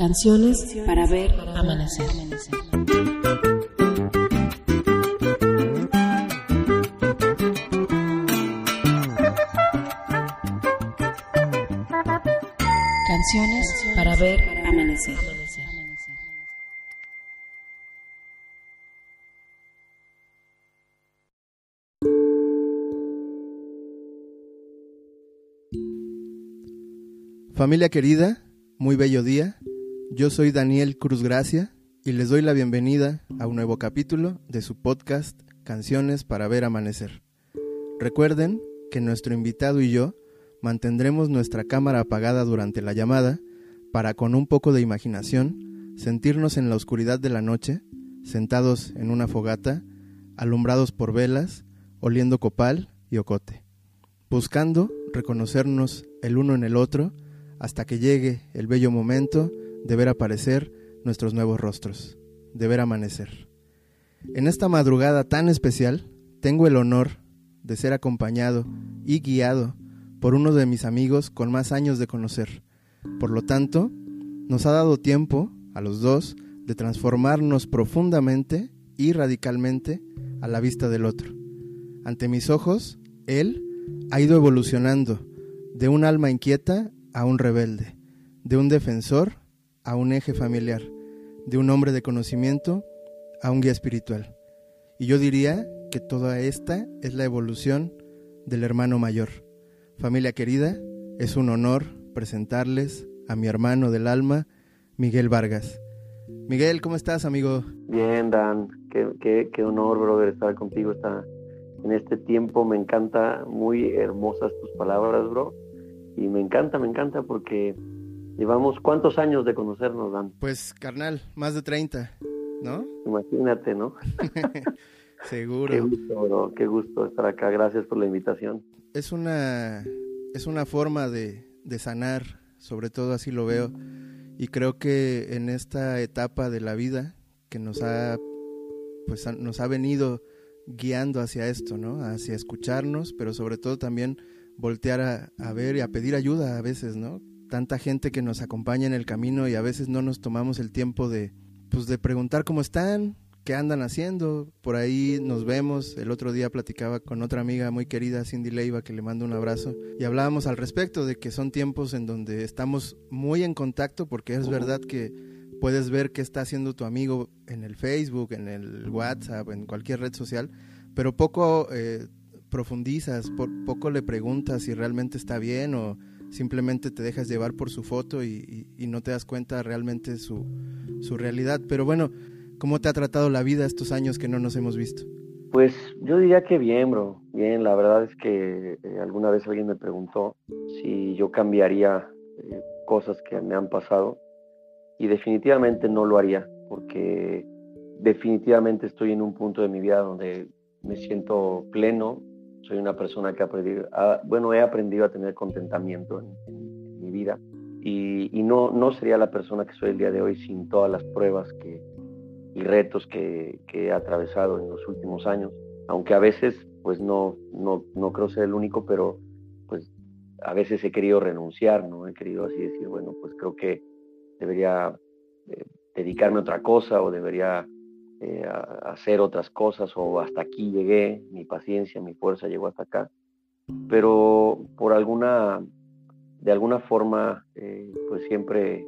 Canciones para ver amanecer. Canciones para ver amanecer. Familia querida, muy bello día. Yo soy Daniel Cruz Gracia y les doy la bienvenida a un nuevo capítulo de su podcast Canciones para ver amanecer. Recuerden que nuestro invitado y yo mantendremos nuestra cámara apagada durante la llamada para con un poco de imaginación sentirnos en la oscuridad de la noche, sentados en una fogata, alumbrados por velas, oliendo copal y ocote, buscando reconocernos el uno en el otro, hasta que llegue el bello momento de ver aparecer nuestros nuevos rostros, de ver amanecer. En esta madrugada tan especial, tengo el honor de ser acompañado y guiado por uno de mis amigos con más años de conocer. Por lo tanto, nos ha dado tiempo, a los dos, de transformarnos profundamente y radicalmente a la vista del otro. Ante mis ojos, él ha ido evolucionando de un alma inquieta a un rebelde, de un defensor a un eje familiar, de un hombre de conocimiento a un guía espiritual. Y yo diría que toda esta es la evolución del hermano mayor. Familia querida, es un honor presentarles a mi hermano del alma, Miguel Vargas. Miguel, ¿cómo estás, amigo? Bien, Dan, qué, qué, honor, brother, estar contigo esta, en este tiempo. Me encanta, muy hermosas tus palabras, bro y me encanta, me encanta porque llevamos cuántos años de conocernos, Dan. Pues, carnal, más de 30, ¿no? Imagínate, ¿no? Seguro. Qué gusto, bro, qué gusto estar acá. Gracias por la invitación. Es una, es una forma de, de sanar, sobre todo así lo veo. Y creo que en esta etapa de la vida que nos ha, pues, nos ha venido guiando hacia esto, ¿no? Hacia escucharnos, pero sobre todo también voltear a, ver y a pedir ayuda a veces, ¿no? Tanta gente que nos acompaña en el camino y a veces no nos tomamos el tiempo de, pues, de preguntar cómo están, qué andan haciendo. Por ahí nos vemos. El otro día platicaba con otra amiga muy querida, Cindy Leiva, que le mando un abrazo. Y hablábamos al respecto de que son tiempos en donde estamos muy en contacto porque es verdad que puedes ver qué está haciendo tu amigo en el Facebook, en el WhatsApp, en cualquier red social, pero poco eh, profundizas, por poco le preguntas si realmente está bien o simplemente te dejas llevar por su foto y, no te das cuenta realmente su, su realidad. Pero bueno, ¿cómo te ha tratado la vida estos años que no nos hemos visto? Pues yo diría que bien, bro. Bien, la verdad es que eh, alguna vez alguien me preguntó si yo cambiaría eh, cosas que me han pasado y definitivamente no lo haría porque definitivamente estoy en un punto de mi vida donde me siento pleno, soy una persona que ha aprendido, bueno, he aprendido a tener contentamiento en, mi vida y, no, no sería la persona que soy el día de hoy sin todas las pruebas que, y retos que, que, he atravesado en los últimos años, aunque a veces pues no, no, no creo ser el único, pero pues a veces he querido renunciar, ¿no? He querido así decir, bueno, pues creo que debería eh, dedicarme a otra cosa o debería eh, a, hacer otras cosas o hasta aquí llegué, mi paciencia, mi fuerza llegó hasta acá. Pero por alguna, de alguna forma, eh, pues siempre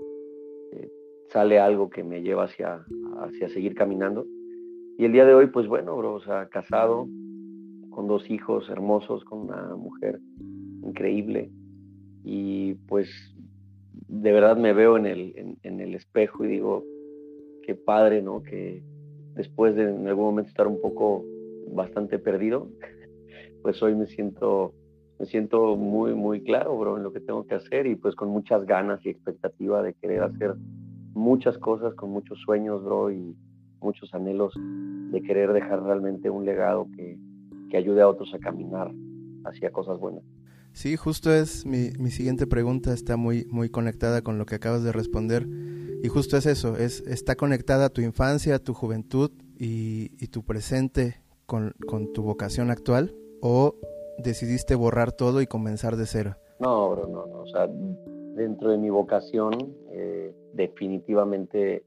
eh, sale algo que me lleva hacia, hacia seguir caminando. Y el día de hoy, pues bueno, bro, o sea, casado, con dos hijos hermosos, con una mujer increíble. Y pues de verdad me veo en el, en, en el espejo y digo, qué padre, ¿no? Que, después de en algún momento estar un poco bastante perdido, pues hoy me siento, me siento muy, muy claro, bro, en lo que tengo que hacer y pues con muchas ganas y expectativa de querer hacer muchas cosas, con muchos sueños, bro, y muchos anhelos de querer dejar realmente un legado que, que ayude a otros a caminar hacia cosas buenas. Sí, justo es mi, mi siguiente pregunta, está muy, muy conectada con lo que acabas de responder. Y justo es eso, es, está conectada tu infancia, tu juventud y, tu presente con, tu vocación actual o decidiste borrar todo y comenzar de cero? No, bro, no, no. O sea, dentro de mi vocación, eh, definitivamente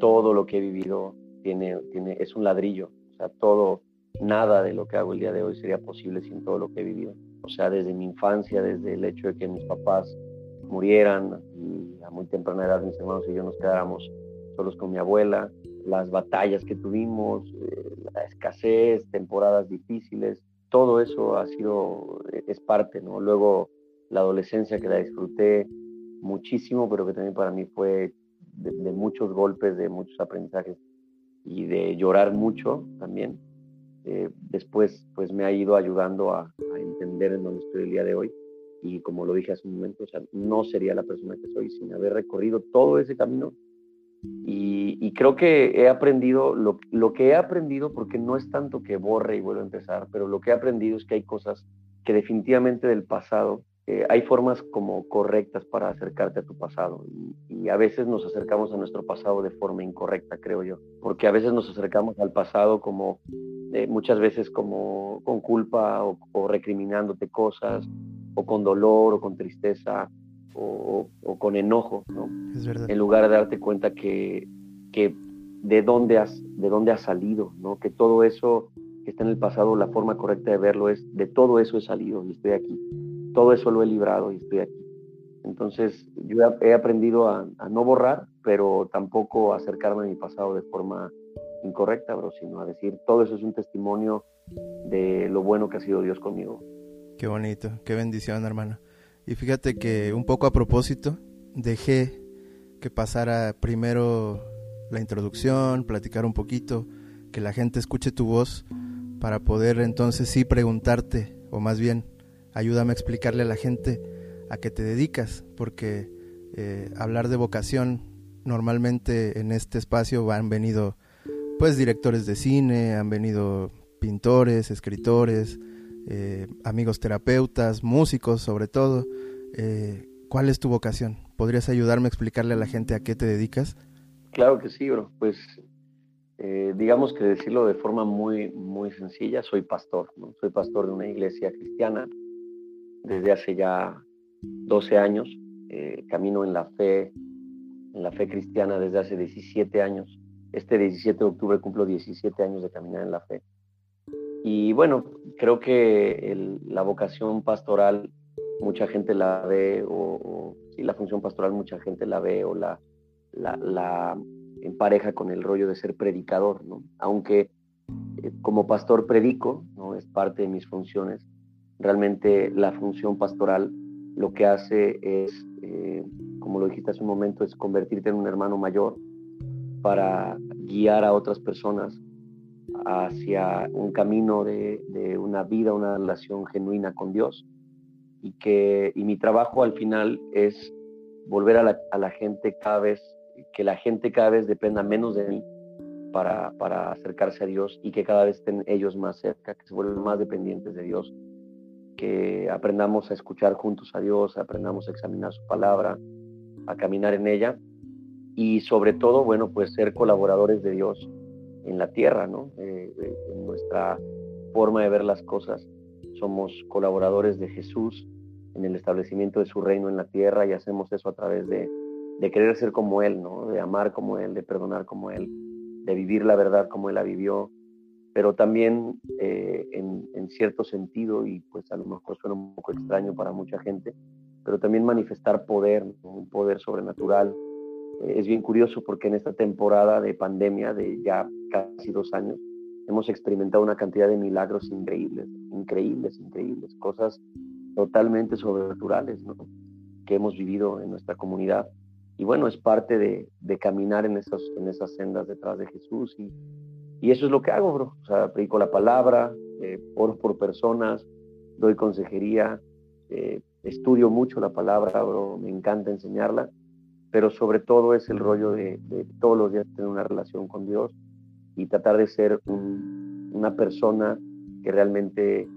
todo lo que he vivido tiene, tiene, es un ladrillo. O sea, todo, nada de lo que hago el día de hoy sería posible sin todo lo que he vivido. O sea, desde mi infancia, desde el hecho de que mis papás murieran y a muy temprana edad mis hermanos y yo nos quedáramos solos con mi abuela, las batallas que tuvimos, eh, la escasez, temporadas difíciles, todo eso ha sido, es parte, ¿no? Luego la adolescencia que la disfruté muchísimo, pero que también para mí fue de, muchos golpes, de muchos aprendizajes y de llorar mucho también. Eh, después, pues me ha ido ayudando a, a, entender en dónde estoy el día de hoy. Y como lo dije hace un momento, o sea, no sería la persona que soy sin haber recorrido todo ese camino. Y, y creo que he aprendido lo, lo que he aprendido, porque no es tanto que borre y vuelva a empezar, pero lo que he aprendido es que hay cosas que definitivamente del pasado eh, hay formas como correctas para acercarte a tu pasado y, a veces nos acercamos a nuestro pasado de forma incorrecta, creo yo, porque a veces nos acercamos al pasado como eh, muchas veces como con culpa o, recriminándote cosas o con dolor o con tristeza o, con enojo, ¿no? Es verdad. En lugar de darte cuenta que, que de dónde has de dónde has salido, ¿no? Que todo eso que está en el pasado, la forma correcta de verlo es de todo eso he salido y estoy aquí todo eso lo he librado y estoy aquí. Entonces, yo he aprendido a, no borrar, pero tampoco a acercarme a mi pasado de forma incorrecta, bro, sino a decir, todo eso es un testimonio de lo bueno que ha sido Dios conmigo. Qué bonito, qué bendición, hermano. Y fíjate que un poco a propósito, dejé que pasara primero la introducción, platicar un poquito, que la gente escuche tu voz, para poder entonces sí preguntarte, o más bien ayúdame a explicarle a la gente a qué te dedicas, porque eh, hablar de vocación normalmente en este espacio han venido pues directores de cine, han venido pintores, escritores, eh, amigos terapeutas, músicos sobre todo. Eh, ¿Cuál es tu vocación? ¿Podrías ayudarme a explicarle a la gente a qué te dedicas? Claro que sí, bro. Pues digamos que decirlo de forma muy, muy sencilla, soy pastor. Soy pastor de una iglesia cristiana desde hace ya 12 años. Eh, camino en la fe, en la fe cristiana desde hace 17 años. Este 17 de octubre cumplo 17 años de caminar en la fe. Y bueno, creo que la vocación pastoral mucha gente la ve, o, sí, la función pastoral mucha gente la ve o la, la, la empareja con el rollo de ser predicador, ¿no? Aunque eh, como pastor predico, ¿no? Es parte de mis funciones Realmente la función pastoral lo que hace es, eh, como lo dijiste hace un momento, es convertirte en un hermano mayor para guiar a otras personas hacia un camino de, una vida, una relación genuina con Dios. Y, que, y mi trabajo al final es volver a la, a la gente cada vez, que la gente cada vez dependa menos de mí para, para acercarse a Dios y que cada vez estén ellos más cerca, que se vuelvan más dependientes de Dios. Que aprendamos a escuchar juntos a Dios, aprendamos a examinar su palabra, a caminar en ella. Y sobre todo, bueno, pues ser colaboradores de Dios en la tierra, ¿no? Eh, eh, en nuestra forma de ver las cosas. Somos colaboradores de Jesús en el establecimiento de su reino en la tierra y hacemos eso a través de, de querer ser como Él, ¿no? De amar como Él, de perdonar como Él, de vivir la verdad como Él la vivió, pero también eh, en, cierto sentido, y pues a lo mejor suena un poco extraño para mucha gente, pero también manifestar poder, un poder sobrenatural. Es bien curioso porque en esta temporada de pandemia de ya casi dos años, hemos experimentado una cantidad de milagros increíbles, increíbles, increíbles, cosas totalmente sobrenaturales que hemos vivido en nuestra comunidad. Y bueno, es parte de, caminar en, esos, en esas sendas detrás de Jesús y, y eso es lo que hago, bro. O sea, predico la palabra, eh, oro por personas, doy consejería, eh, estudio mucho la palabra, bro. Me encanta enseñarla. Pero sobre todo es el rollo de, todos los días tener una relación con Dios y tratar de ser una persona que realmente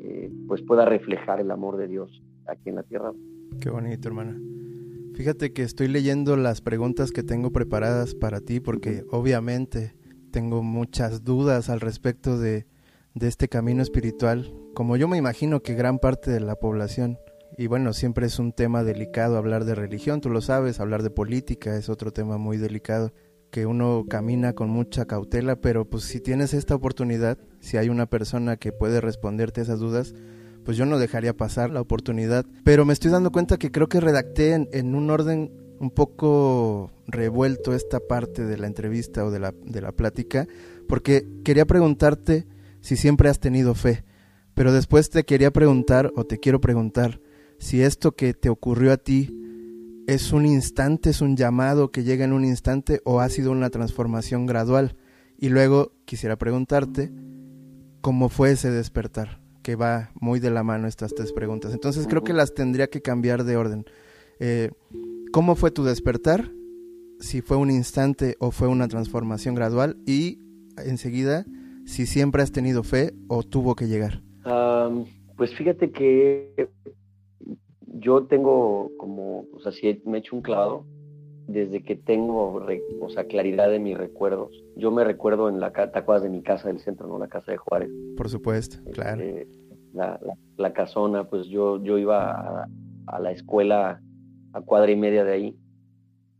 eh, pues pueda reflejar el amor de Dios aquí en la tierra. Qué bonito, hermana. Fíjate que estoy leyendo las preguntas que tengo preparadas para ti porque obviamente tengo muchas dudas al respecto de, este camino espiritual, como yo me imagino que gran parte de la población. Y bueno, siempre es un tema delicado hablar de religión, tú lo sabes, hablar de política es otro tema muy delicado que uno camina con mucha cautela, pero pues si tienes esta oportunidad, si hay una persona que puede responderte esas dudas, pues yo no dejaría pasar la oportunidad. Pero me estoy dando cuenta que creo que redacté en, un orden un poco revuelto esta parte de la entrevista o de la, de la plática, porque quería preguntarte si siempre has tenido fe, pero después te quería preguntar o te quiero preguntar si esto que te ocurrió a ti es un instante, es un llamado que llega en un instante o ha sido una transformación gradual. Y luego quisiera preguntarte cómo fue ese despertar, que va muy de la mano estas tres preguntas. Entonces creo que las tendría que cambiar de orden. Eh, ¿Cómo fue tu despertar? Si fue un instante o fue una transformación gradual y enseguida si siempre has tenido fe o tuvo que llegar. pues fíjate que yo tengo como, o sea, si me he hecho un clavado desde que tengo, o sea, claridad de mis recuerdos. Yo me recuerdo en la, ¿te de mi casa del centro, no? La casa de Juárez. Por supuesto, claro. Este, la, casona, pues yo, yo iba a, la escuela a cuadra y media de ahí.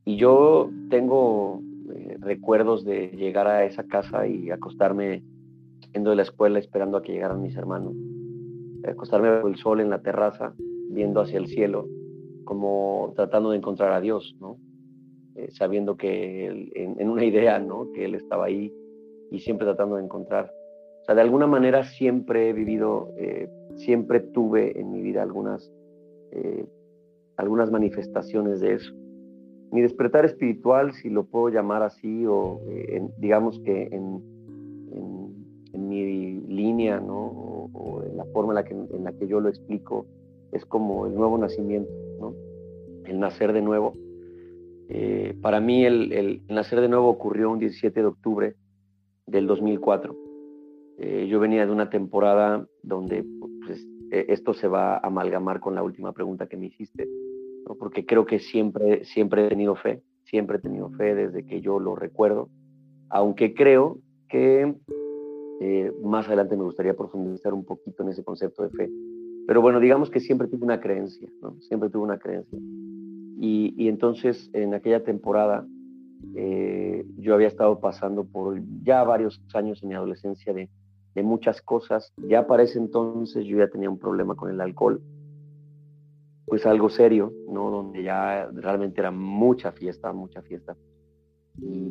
Y yo tengo eh, recuerdos de llegar a esa casa y acostarme yendo de la escuela esperando a que llegaran mis hermanos. Acostarme bajo el sol en la terraza viendo hacia el cielo, como tratando de encontrar a Dios, ¿no? Eh, sabiendo que en, una idea, ¿no? Que Él estaba ahí y siempre tratando de encontrar. O sea, de alguna manera siempre he vivido, eh, siempre tuve en mi vida algunas, eh, algunas manifestaciones de eso. Mi despertar espiritual, si lo puedo llamar así, o digamos que en, mi línea, ¿no? O, en la forma en la, que, en la que yo lo explico, es como el nuevo nacimiento, el nacer de nuevo. Eh, para mí el, nacer de nuevo ocurrió un 17 de octubre del 2004. Eh, yo venía de una temporada donde pues, e, esto se va a amalgamar con la última pregunta que me hiciste, porque creo que siempre, siempre he tenido fe, siempre he tenido fe desde que yo lo recuerdo, aunque creo que eh, más adelante me gustaría profundizar un poquito en ese concepto de fe, pero bueno, digamos que siempre tuve una creencia, ¿no? Siempre tuve una creencia. Y, y entonces en aquella temporada eh, yo había estado pasando por ya varios años en mi adolescencia de, de muchas cosas. Ya para ese entonces yo ya tenía un problema con el alcohol, pues algo serio, ¿no? Donde ya realmente era mucha fiesta, mucha fiesta. Y,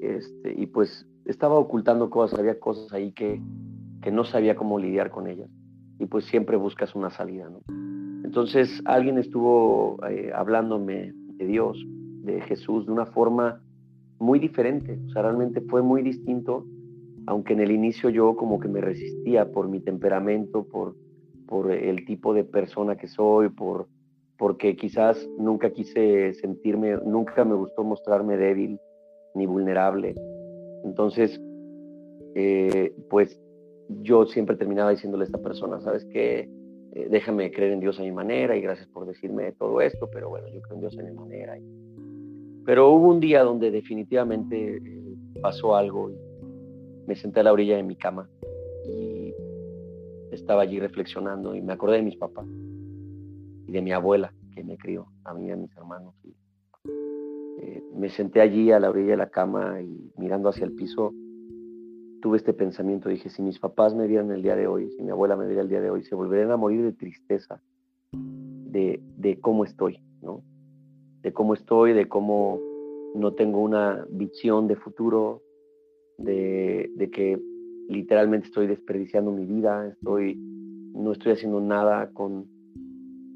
este, y pues estaba ocultando cosas, había cosas ahí que, que no sabía cómo lidiar con ellas y pues siempre buscas una salida, ¿no? Entonces alguien estuvo eh, hablándome de Dios, de Jesús, de una forma muy diferente, o sea, realmente fue muy distinto, aunque en el inicio yo como que me resistía por mi temperamento, por, por el tipo de persona que soy, por, porque quizás nunca quise sentirme, nunca me gustó mostrarme débil ni vulnerable. Entonces, eh, pues yo siempre terminaba diciéndole a esta persona, ¿sabes qué? Eh, déjame creer en Dios a mi manera y gracias por decirme todo esto, pero bueno, yo creo en Dios a mi manera. Pero hubo un día donde definitivamente eh, pasó algo y me senté a la orilla de mi cama y estaba allí reflexionando y me acordé de mis papás y de mi abuela que me crió, a mí y a mis hermanos. Y, eh, me senté allí a la orilla de la cama y mirando hacia el piso tuve este pensamiento, dije, si mis papás me vieran el día de hoy, si mi abuela me viera el día de hoy, se volverían a morir de tristeza de, de cómo estoy, ¿no? De cómo estoy, de cómo no tengo una visión de futuro, de, de que literalmente estoy desperdiciando mi vida, estoy, no estoy haciendo nada con,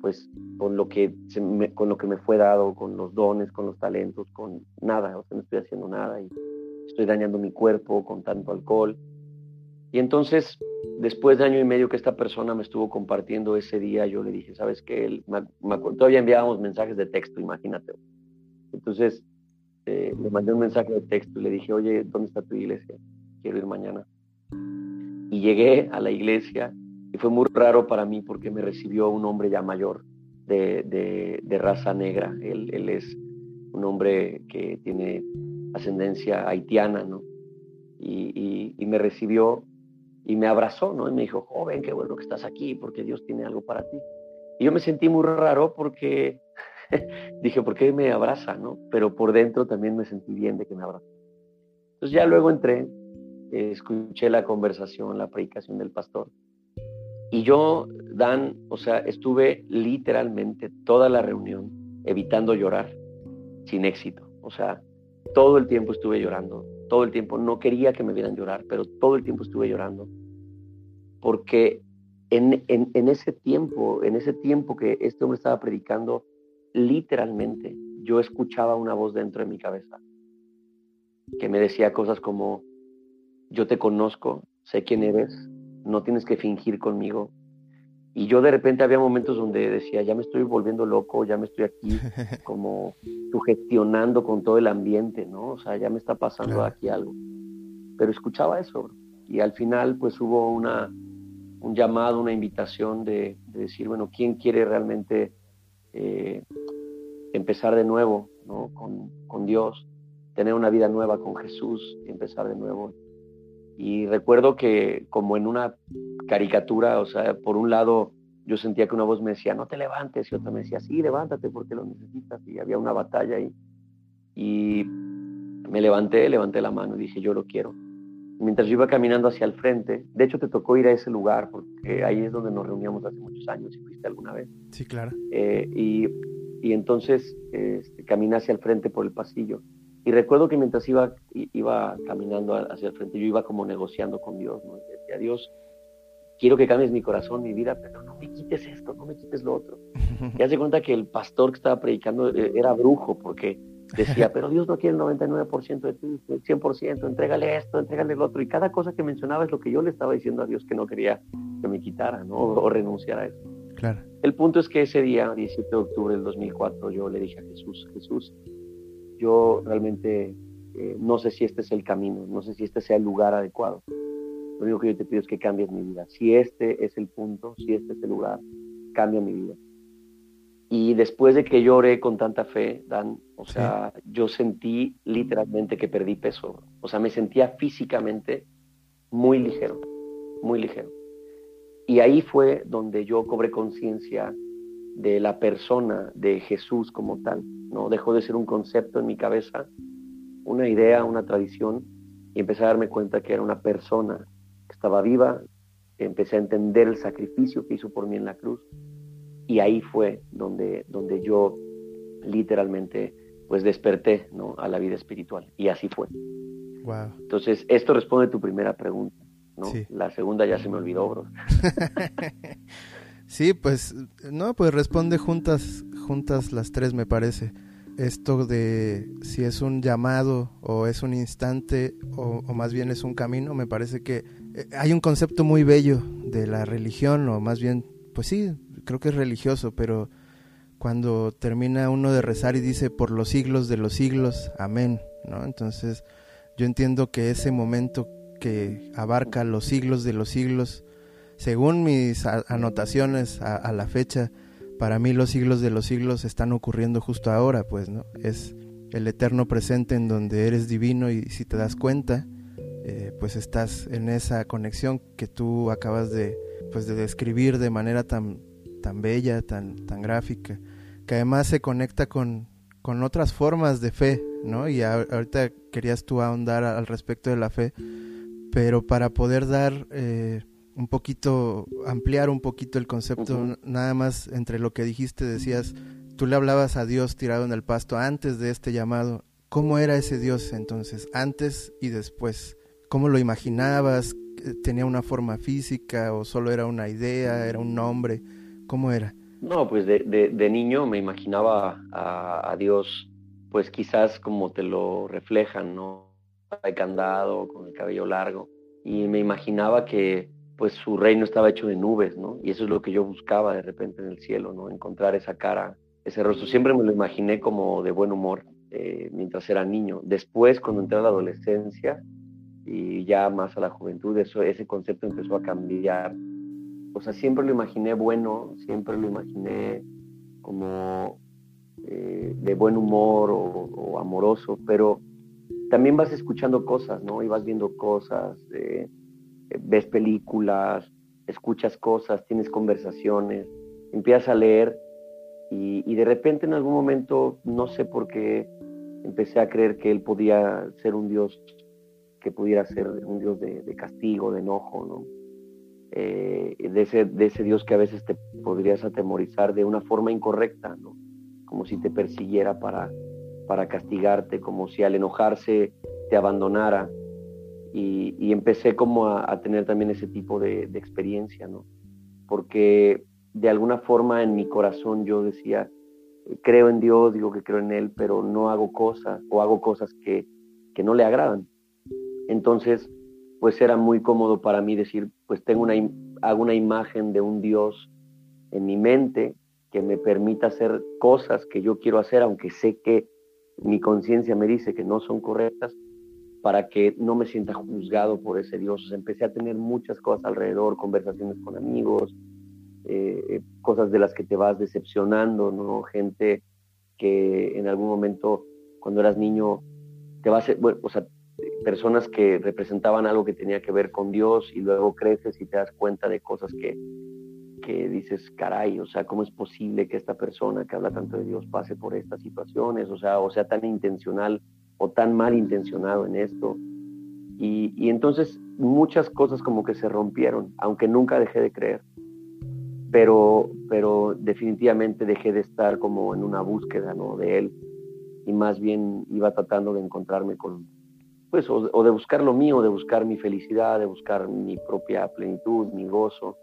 pues, con lo que me, con lo que me fue dado, con los dones, con los talentos, con nada, o sea, no estoy haciendo nada y estoy dañando mi cuerpo con tanto alcohol. Y entonces, después de año y medio que esta persona me estuvo compartiendo ese día, yo le dije, ¿sabes qué? todavía enviábamos mensajes de texto, imagínate. Entonces, eh, le mandé un mensaje de texto y le dije, oye, ¿dónde está tu iglesia? Quiero ir mañana. Y llegué a la iglesia y fue muy raro para mí porque me recibió un hombre ya mayor de, de, de raza negra. Él, él es un hombre que tiene ascendencia haitiana, ¿no? Y, me recibió y me abrazó, ¿no? Y me dijo, joven, qué bueno que estás aquí, porque Dios tiene algo para ti. Y yo me sentí muy raro porque dije, ¿por qué me abraza? ¿no? Pero por dentro también me sentí bien de que me abraza. Entonces ya luego entré, escuché la conversación, la predicación del pastor. Y yo, Dan, o sea, estuve literalmente toda la reunión evitando llorar, sin éxito. O sea, todo el tiempo estuve llorando, todo el tiempo. No quería que me vieran llorar, pero todo el tiempo estuve llorando. Porque en, en, ese tiempo, en ese tiempo que este hombre estaba predicando, literalmente yo escuchaba una voz dentro de mi cabeza que me decía cosas como, yo te conozco, sé quién eres, no tienes que fingir conmigo. Y yo de repente había momentos donde decía, ya me estoy volviendo loco, ya me estoy aquí como sugestionando con todo el ambiente, ¿no? O sea, ya me está pasando aquí algo. Pero escuchaba eso, y al final pues hubo una, un llamado, una invitación de, decir, bueno, ¿quién quiere realmente eh, empezar de nuevo ¿no? con, con Dios? tener una vida nueva con Jesús, empezar de nuevo. Y recuerdo que como en una caricatura, o sea, por un lado yo sentía que una voz me decía, no te levantes, y otra me decía, sí, levántate porque lo necesitas. Y había una batalla ahí. Y me levanté, levanté la mano y dije, yo lo quiero. Mientras yo iba caminando hacia el frente, de hecho te tocó ir a ese lugar, porque ahí es donde nos reuníamos hace muchos años, si fuiste alguna vez. Sí, claro. Eh, y, y, entonces este, caminé hacia el frente por el pasillo y recuerdo que mientras iba, iba caminando hacia el frente, yo iba como negociando con Dios, ¿no? Y decía, Dios, quiero que cambies mi corazón, mi vida, pero no me quites esto, no me quites lo otro. Y hace cuenta que el pastor que estaba predicando eh, era brujo, porque decía, pero Dios no quiere el 99% de ti, el 100%, entrégale esto, entrégale lo otro. Y cada cosa que mencionaba es lo que yo le estaba diciendo a Dios que no quería que me quitara, ¿no? O, renunciara a eso. Claro. El punto es que ese día, 17 de octubre del 2004, yo le dije a Jesús, Jesús, yo realmente eh, no sé si este es el camino, no sé si este sea el lugar adecuado. Lo único que yo te pido es que cambies mi vida. Si este es el punto, si este es el lugar, cambia mi vida. Y después de que lloré con tanta fe, Dan, o sea, yo sentí literalmente que perdí peso. O sea, me sentía físicamente muy ligero, muy ligero. Y ahí fue donde yo cobré conciencia de la persona de Jesús como tal. ¿no? Dejó de ser un concepto en mi cabeza, una idea, una tradición, y empecé a darme cuenta que era una persona que estaba viva, empecé a entender el sacrificio que hizo por mí en la cruz, y ahí fue donde, donde yo literalmente pues desperté ¿no? a la vida espiritual, y así fue. Entonces, esto responde a tu primera pregunta. ¿no? La segunda ya se me olvidó, bro. Sí, pues no, pues responde juntas, juntas las tres me parece. Esto de si es un llamado o es un instante o, más bien es un camino, me parece que hay un concepto muy bello de la religión o más bien, pues sí, creo que es religioso, pero cuando termina uno de rezar y dice por los siglos de los siglos, amén, ¿no? Entonces yo entiendo que ese momento que abarca los siglos de los siglos, según mis anotaciones a, la fecha, para mí los siglos de los siglos están ocurriendo justo ahora, pues, ¿no? Es el eterno presente en donde eres divino y si te das cuenta, eh, pues estás en esa conexión que tú acabas de, pues, de describir de manera tan, tan bella, tan, tan gráfica, que además se conecta con, con otras formas de fe, ¿no? Y ahorita querías tú ahondar al respecto de la fe, pero para poder dar... Eh, un poquito, ampliar un poquito el concepto, nada más entre lo que dijiste, decías, tú le hablabas a Dios tirado en el pasto antes de este llamado. ¿Cómo era ese Dios entonces, antes y después? ¿Cómo lo imaginabas? ¿Tenía una forma física o solo era una idea, era un nombre? ¿Cómo era? No, pues de, de, niño me imaginaba a, Dios, pues quizás como te lo reflejan, ¿no? Hay candado, con el cabello largo. Y me imaginaba que pues su reino estaba hecho de nubes, ¿no? Y eso es lo que yo buscaba de repente en el cielo, ¿no? Encontrar esa cara, ese rostro. Siempre me lo imaginé como de buen humor eh, mientras era niño. Después, cuando entré a la adolescencia y ya más a la juventud, eso, ese concepto empezó a cambiar. O sea, siempre lo imaginé bueno, siempre lo imaginé como eh, de buen humor o, amoroso, pero también vas escuchando cosas, ¿no? Y vas viendo cosas. Eh, ves películas, escuchas cosas, tienes conversaciones empiezas a leer y de repente en algún momento, no sé por qué, empecé a creer que él podía ser un Dios que pudiera ser un Dios de, castigo, de enojo, ¿no? Eh, de, ese, Dios que a veces te podrías atemorizar de una forma incorrecta, ¿no? Como si te persiguiera para, para castigarte, como si al enojarse te abandonara. Y, empecé como a, tener también ese tipo de, de experiencia, ¿no? Porque de alguna forma en mi corazón yo decía, creo en Dios, digo que creo en Él, pero no hago cosas o hago cosas que, que no le agradan. Entonces, pues era muy cómodo para mí decir, pues tengo una, hago una imagen de un Dios en mi mente que me permita hacer cosas que yo quiero hacer, aunque sé que mi conciencia me dice que no son correctas, para que no me sienta juzgado por ese Dios. empecé a tener muchas cosas alrededor, conversaciones con amigos, eh, cosas de las que te vas decepcionando, ¿no? Gente que en algún momento, cuando eras niño, te vas, bueno, o sea, personas que representaban algo que tenía que ver con Dios y luego creces y te das cuenta de cosas que, que dices, caray, o sea, ¿cómo es posible que esta persona que habla tanto de Dios pase por estas situaciones? O sea, o sea, tan intencional o tan mal intencionado en esto. Y, y entonces muchas cosas como que se rompieron, aunque nunca dejé de creer pero, pero definitivamente dejé de estar como en una búsqueda ¿no? de él y más bien iba tratando de encontrarme con, pues, o, de buscar lo mío, de buscar mi felicidad, de buscar mi propia plenitud, mi gozo.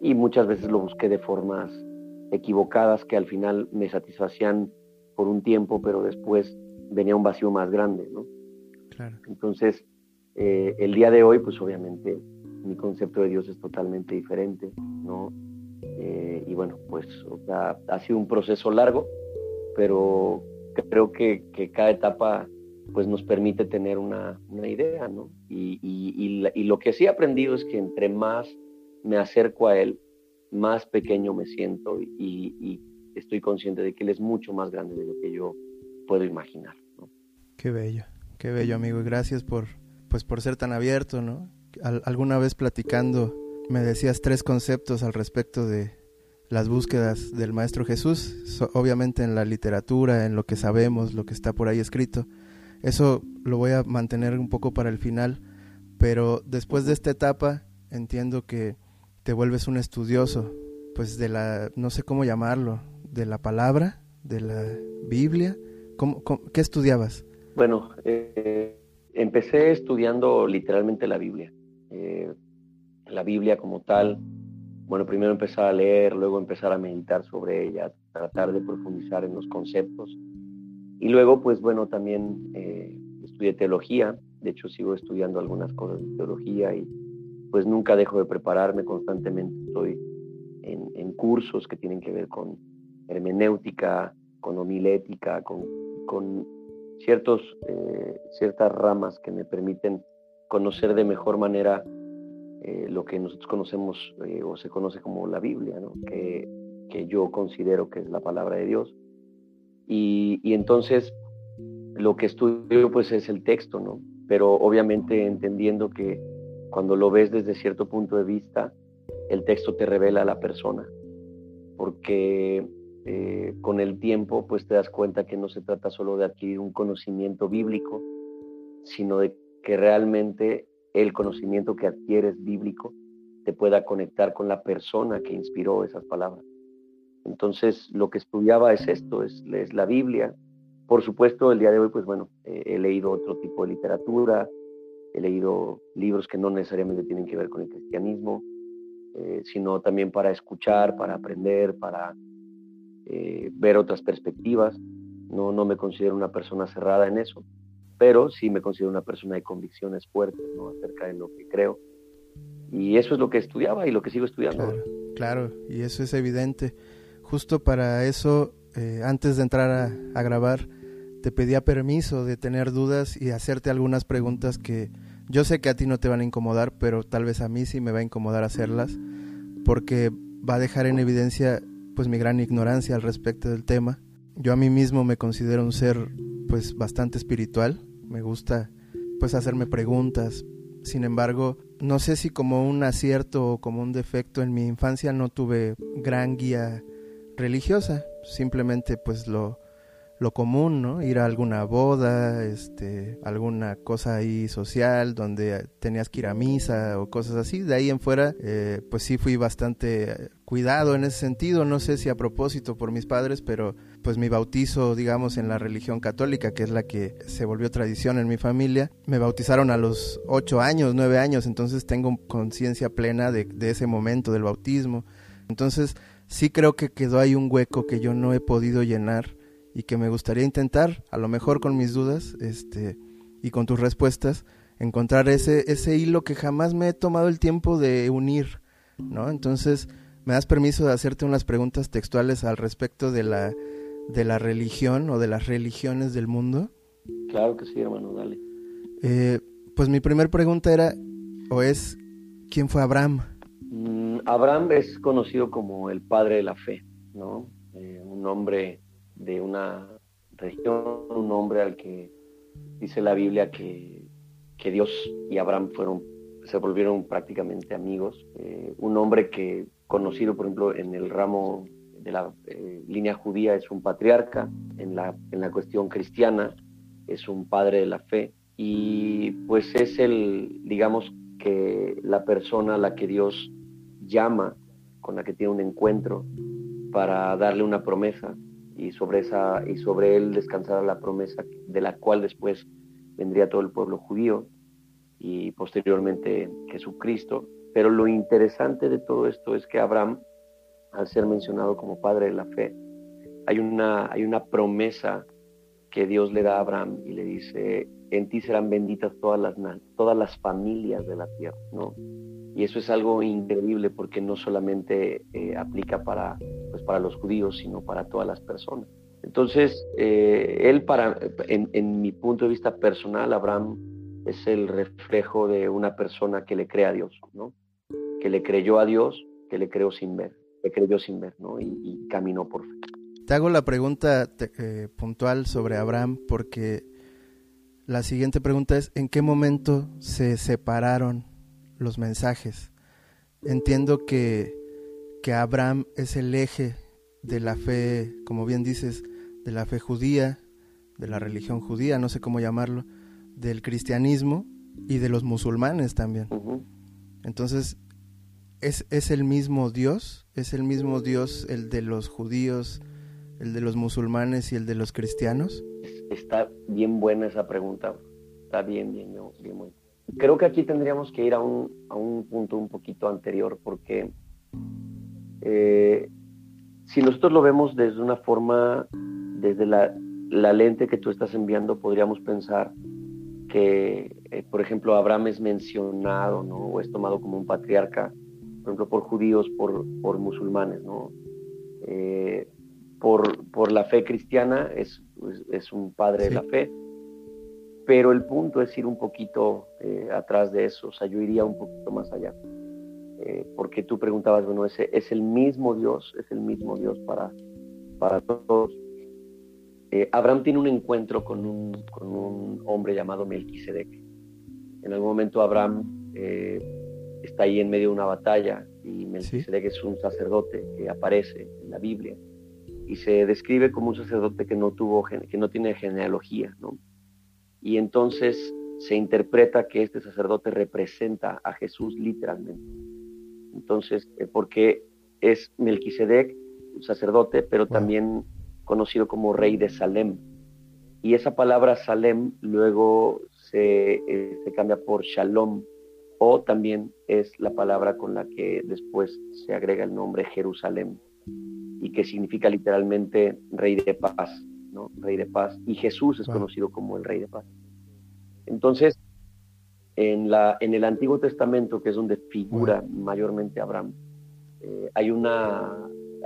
Y muchas veces lo busqué de formas equivocadas que al final me satisfacían por un tiempo, pero después venía un vacío más grande, ¿no? Claro. Entonces, eh, el día de hoy, pues obviamente mi concepto de Dios es totalmente diferente, ¿no? Eh, y bueno, pues ha sido un proceso largo, pero creo que, que, cada etapa pues nos permite tener una, idea, ¿no? Y, lo que sí he aprendido es que entre más me acerco a Él, más pequeño me siento y, estoy consciente de que Él es mucho más grande de lo que yo puedo imaginar, ¿no? Qué bello, qué bello amigo, y gracias por, pues, por ser tan abierto, ¿no? alguna vez platicando me decías tres conceptos al respecto de las búsquedas del Maestro Jesús, obviamente en la literatura, en lo que sabemos, lo que está por ahí escrito. Eso lo voy a mantener un poco para el final, pero después de esta etapa entiendo que te vuelves un estudioso, pues de la, no sé cómo llamarlo, de la palabra, de la Biblia. ¿Cómo, qué estudiabas? Bueno, eh, empecé estudiando literalmente la Biblia. Eh, la Biblia como tal, bueno, primero empezar a leer, luego empezar a meditar sobre ella, tratar de profundizar en los conceptos. Y luego, pues bueno, también eh, estudié teología, de hecho sigo estudiando algunas cosas de teología y pues nunca dejo de prepararme constantemente, estoy en, en cursos que tienen que ver con hermenéutica, con homilética, con, con ciertos, eh, ciertas ramas que me permiten conocer de mejor manera eh, lo que nosotros conocemos o se conoce como la Biblia, ¿no? que, que, yo considero que es la palabra de Dios. Y, entonces lo que estudio pues es el texto, ¿no? pero obviamente entendiendo que cuando lo ves desde cierto punto de vista, el texto te revela a la persona, porque eh, con el tiempo pues te das cuenta que no se trata solo de adquirir un conocimiento bíblico, sino de que realmente el conocimiento que adquieres bíblico te pueda conectar con la persona que inspiró esas palabras. Entonces, lo que estudiaba es esto, es, la Biblia. Por supuesto, el día de hoy, pues bueno, he leído otro tipo de literatura, he leído libros que no necesariamente tienen que ver con el cristianismo, eh, sino también para escuchar, para aprender, para eh, ver otras perspectivas. No, no me considero una persona cerrada en eso pero sí me considero una persona de convicciones fuertes acerca de lo que creo. Y eso es lo que estudiaba y lo que sigo estudiando. Claro, y eso es evidente. Justo para eso, eh, antes de entrar a, a, grabar, te pedía permiso de tener dudas y hacerte algunas preguntas que yo sé que a ti no te van a incomodar, pero tal vez a mí sí me va a incomodar hacerlas, porque va a dejar en evidencia pues mi gran ignorancia al respecto del tema. Yo a mí mismo me considero un ser pues bastante espiritual, me gusta pues hacerme preguntas, sin embargo, no sé si como un acierto o como un defecto en mi infancia no tuve gran guía religiosa, simplemente pues lo, lo común, ¿no? Ir a alguna boda, este, alguna cosa ahí social donde tenías que ir a misa o cosas así. De ahí en fuera, eh, pues sí fui bastante cuidado en ese sentido. No sé si a propósito por mis padres, pero pues mi bautizo, digamos, en la religión católica, que es la que se volvió tradición en mi familia, me bautizaron a los ocho años, nueve años, entonces tengo conciencia plena de, de ese momento del bautismo. Entonces, sí creo que quedó ahí un hueco que yo no he podido llenar y que me gustaría intentar, a lo mejor con mis dudas este, y con tus respuestas, encontrar ese, ese hilo que jamás me he tomado el tiempo de unir, ¿no? Entonces, ¿me das permiso de hacerte unas preguntas textuales al respecto de la, de la religión o de las religiones del mundo? Claro que sí, hermano, dale. Eh, pues mi primera pregunta era, o es, ¿quién fue Abraham? Mm, Abraham es conocido como el padre de la fe, ¿no? Eh, un hombre de una región, un hombre al que dice la Biblia que, que Dios y Abraham fueron, se volvieron prácticamente amigos. Eh, un hombre que conocido, por ejemplo, en el ramo de la eh, línea judía es un patriarca, en la, en la cuestión cristiana es un padre de la fe y pues es el, digamos que la persona a la que Dios llama, con la que tiene un encuentro para darle una promesa y sobre, esa, y sobre él descansará la promesa de la cual después vendría todo el pueblo judío y posteriormente Jesucristo. Pero lo interesante de todo esto es que Abraham, al ser mencionado como padre de la fe, hay una, hay una promesa que Dios le da a Abraham y le dice, en ti serán benditas todas las, todas las familias de la tierra, ¿no? Y eso es algo increíble porque no solamente eh, aplica para, pues para los judíos, sino para todas las personas. Entonces, eh, él para, en, mi punto de vista personal, Abraham es el reflejo de una persona que le cree a Dios, ¿no? Que le creyó a Dios, que le creó sin ver, le creyó sin ver, ¿no? Y, caminó por fe. Te hago la pregunta eh, puntual sobre Abraham porque la siguiente pregunta es, ¿en qué momento se separaron los mensajes. Entiendo que, que Abraham es el eje de la fe, como bien dices, de la fe judía, de la religión judía, no sé cómo llamarlo, del cristianismo y de los musulmanes también. Entonces, ¿es, ¿es el mismo Dios? ¿Es el mismo Dios el de los judíos, el de los musulmanes y el de los cristianos? Está bien buena esa pregunta. Está bien, bien, bien, bien creo que aquí tendríamos que ir a un, a un punto un poquito anterior, porque eh, si nosotros lo vemos desde una forma, desde la, la, lente que tú estás enviando, podríamos pensar que, eh, por ejemplo, Abraham es mencionado, ¿no? O es tomado como un patriarca, por ejemplo, por judíos, por, por musulmanes, ¿no? Eh, por, por, la fe cristiana es, es un padre de la fe pero el punto es ir un poquito eh, atrás de eso, o sea, yo iría un poquito más allá. Eh, porque tú preguntabas, bueno, ese es el mismo Dios, es el mismo Dios para, para todos. Eh, Abraham tiene un encuentro con un, con un hombre llamado Melquisedec. En algún momento Abraham está ahí en medio de una batalla y Melquisedec es un sacerdote que aparece en la Biblia y se describe como un sacerdote que no tuvo que no tiene genealogía, ¿no? Y entonces se interpreta que este sacerdote representa a Jesús literalmente. Entonces, eh, porque es Melquisedec, sacerdote, pero también conocido como rey de Salem. Y esa palabra Salem luego se, eh, se cambia por Shalom, o también es la palabra con la que después se agrega el nombre Jerusalén, y que significa literalmente rey de paz. Rey de paz. Y Jesús es conocido como el Rey de paz. Entonces, en, la, en el Antiguo Testamento, que es donde figura mayormente Abraham, eh, hay, una,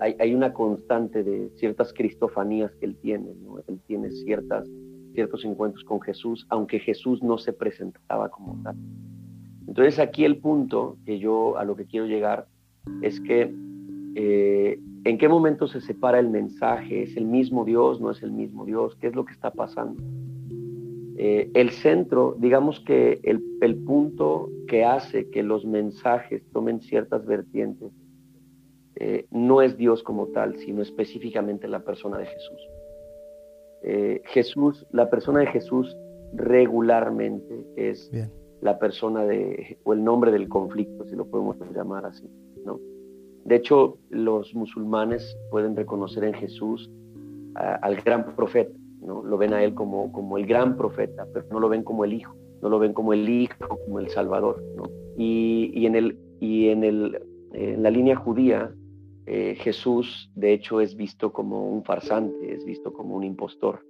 hay, una constante de ciertas cristofanías que él tiene. Él tiene ciertas, ciertos encuentros con Jesús, aunque Jesús no se presentaba como tal. Entonces aquí el punto que yo a lo que quiero llegar es que eh, ¿En qué momento se separa el mensaje? ¿Es el mismo Dios? ¿No es el mismo Dios? ¿Qué es lo que está pasando? Eh, el centro, digamos que el, el punto que hace que los mensajes tomen ciertas vertientes eh, no es Dios como tal, sino específicamente la persona de Jesús. Eh, Jesús, la persona de Jesús regularmente es la persona de, o el nombre del conflicto, si lo podemos llamar así, ¿no? De hecho, los musulmanes pueden reconocer en Jesús al gran profeta, ¿no? Lo ven a él como, como el gran profeta, pero no lo ven como el hijo, no lo ven como el hijo, como el salvador, ¿no? Y, y en, el, y en, el, en la línea judía, eh, Jesús, de hecho, es visto como un farsante, es visto como un impostor.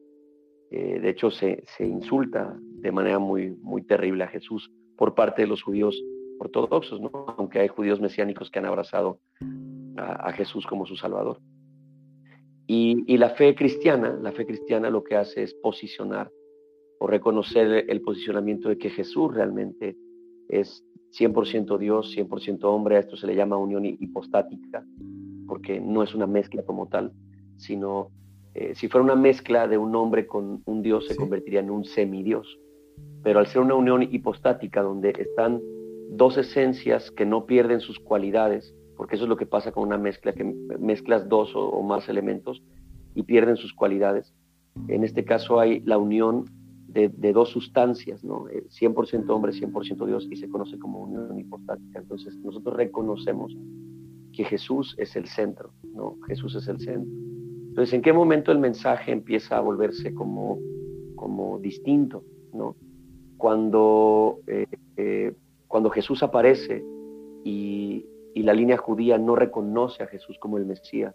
Eh, de hecho, se, insulta de manera muy, muy terrible a Jesús por parte de los judíos ortodoxos, ¿no? aunque hay judíos mesiánicos que han abrazado a, Jesús como su Salvador. Y, y, la fe cristiana, la fe cristiana lo que hace es posicionar o reconocer el posicionamiento de que Jesús realmente es 100% Dios, 100% hombre, a esto se le llama unión hipostática, porque no es una mezcla como tal, sino eh, si fuera una mezcla de un hombre con un dios, se convertiría en un semidios. Pero al ser una unión hipostática, donde están dos esencias que no pierden sus cualidades, porque eso es lo que pasa con una mezcla, que mezclas dos o, más elementos y pierden sus cualidades. En este caso hay la unión de, dos sustancias, ¿no? 100% eh, hombre, 100% Dios, y se conoce como unión hipostática. Entonces nosotros reconocemos que Jesús es el centro, ¿no? Jesús es el centro. Entonces, ¿en qué momento el mensaje empieza a volverse como, como distinto, ¿no? Cuando, eh, eh, cuando Jesús aparece y, la línea judía no reconoce a Jesús como el Mesías.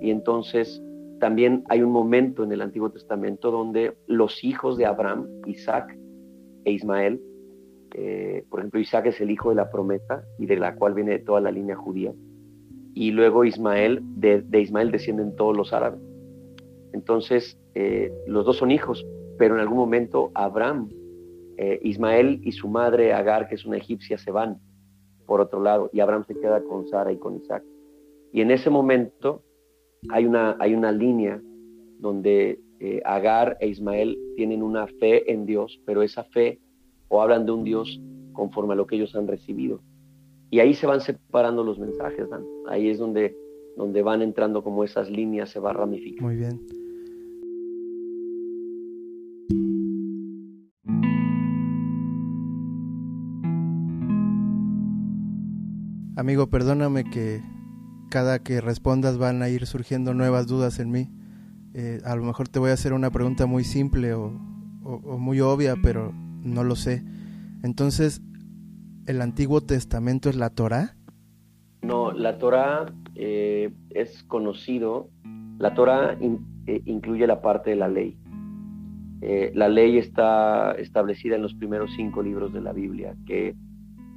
Y entonces también hay un momento en el Antiguo Testamento donde los hijos de Abraham, Isaac e Ismael, eh, por ejemplo, Isaac es el hijo de la promesa y de la cual viene toda la línea judía. Y luego Ismael, de, Ismael descienden todos los árabes. Entonces, eh, los dos son hijos, pero en algún momento Abraham, eh, Ismael y su madre Agar, que es una egipcia, se van por otro lado y Abraham se queda con Sara y con Isaac. Y en ese momento hay una, hay una línea donde Agar e Ismael tienen una fe en Dios, pero esa fe o hablan de un Dios conforme a lo que ellos han recibido. Y ahí se van separando los mensajes, Dan. Ahí es donde, donde van entrando como esas líneas, se va ramificando. Muy bien. Amigo, perdóname que cada que respondas van a ir surgiendo nuevas dudas en mí. Eh, a lo mejor te voy a hacer una pregunta muy simple o muy obvia, pero no lo sé. Entonces, ¿el Antiguo Testamento es la Torah? No, la Torah eh, es conocido, la Torah eh, incluye la parte de la ley. La ley está establecida en los primeros cinco libros de la Biblia, que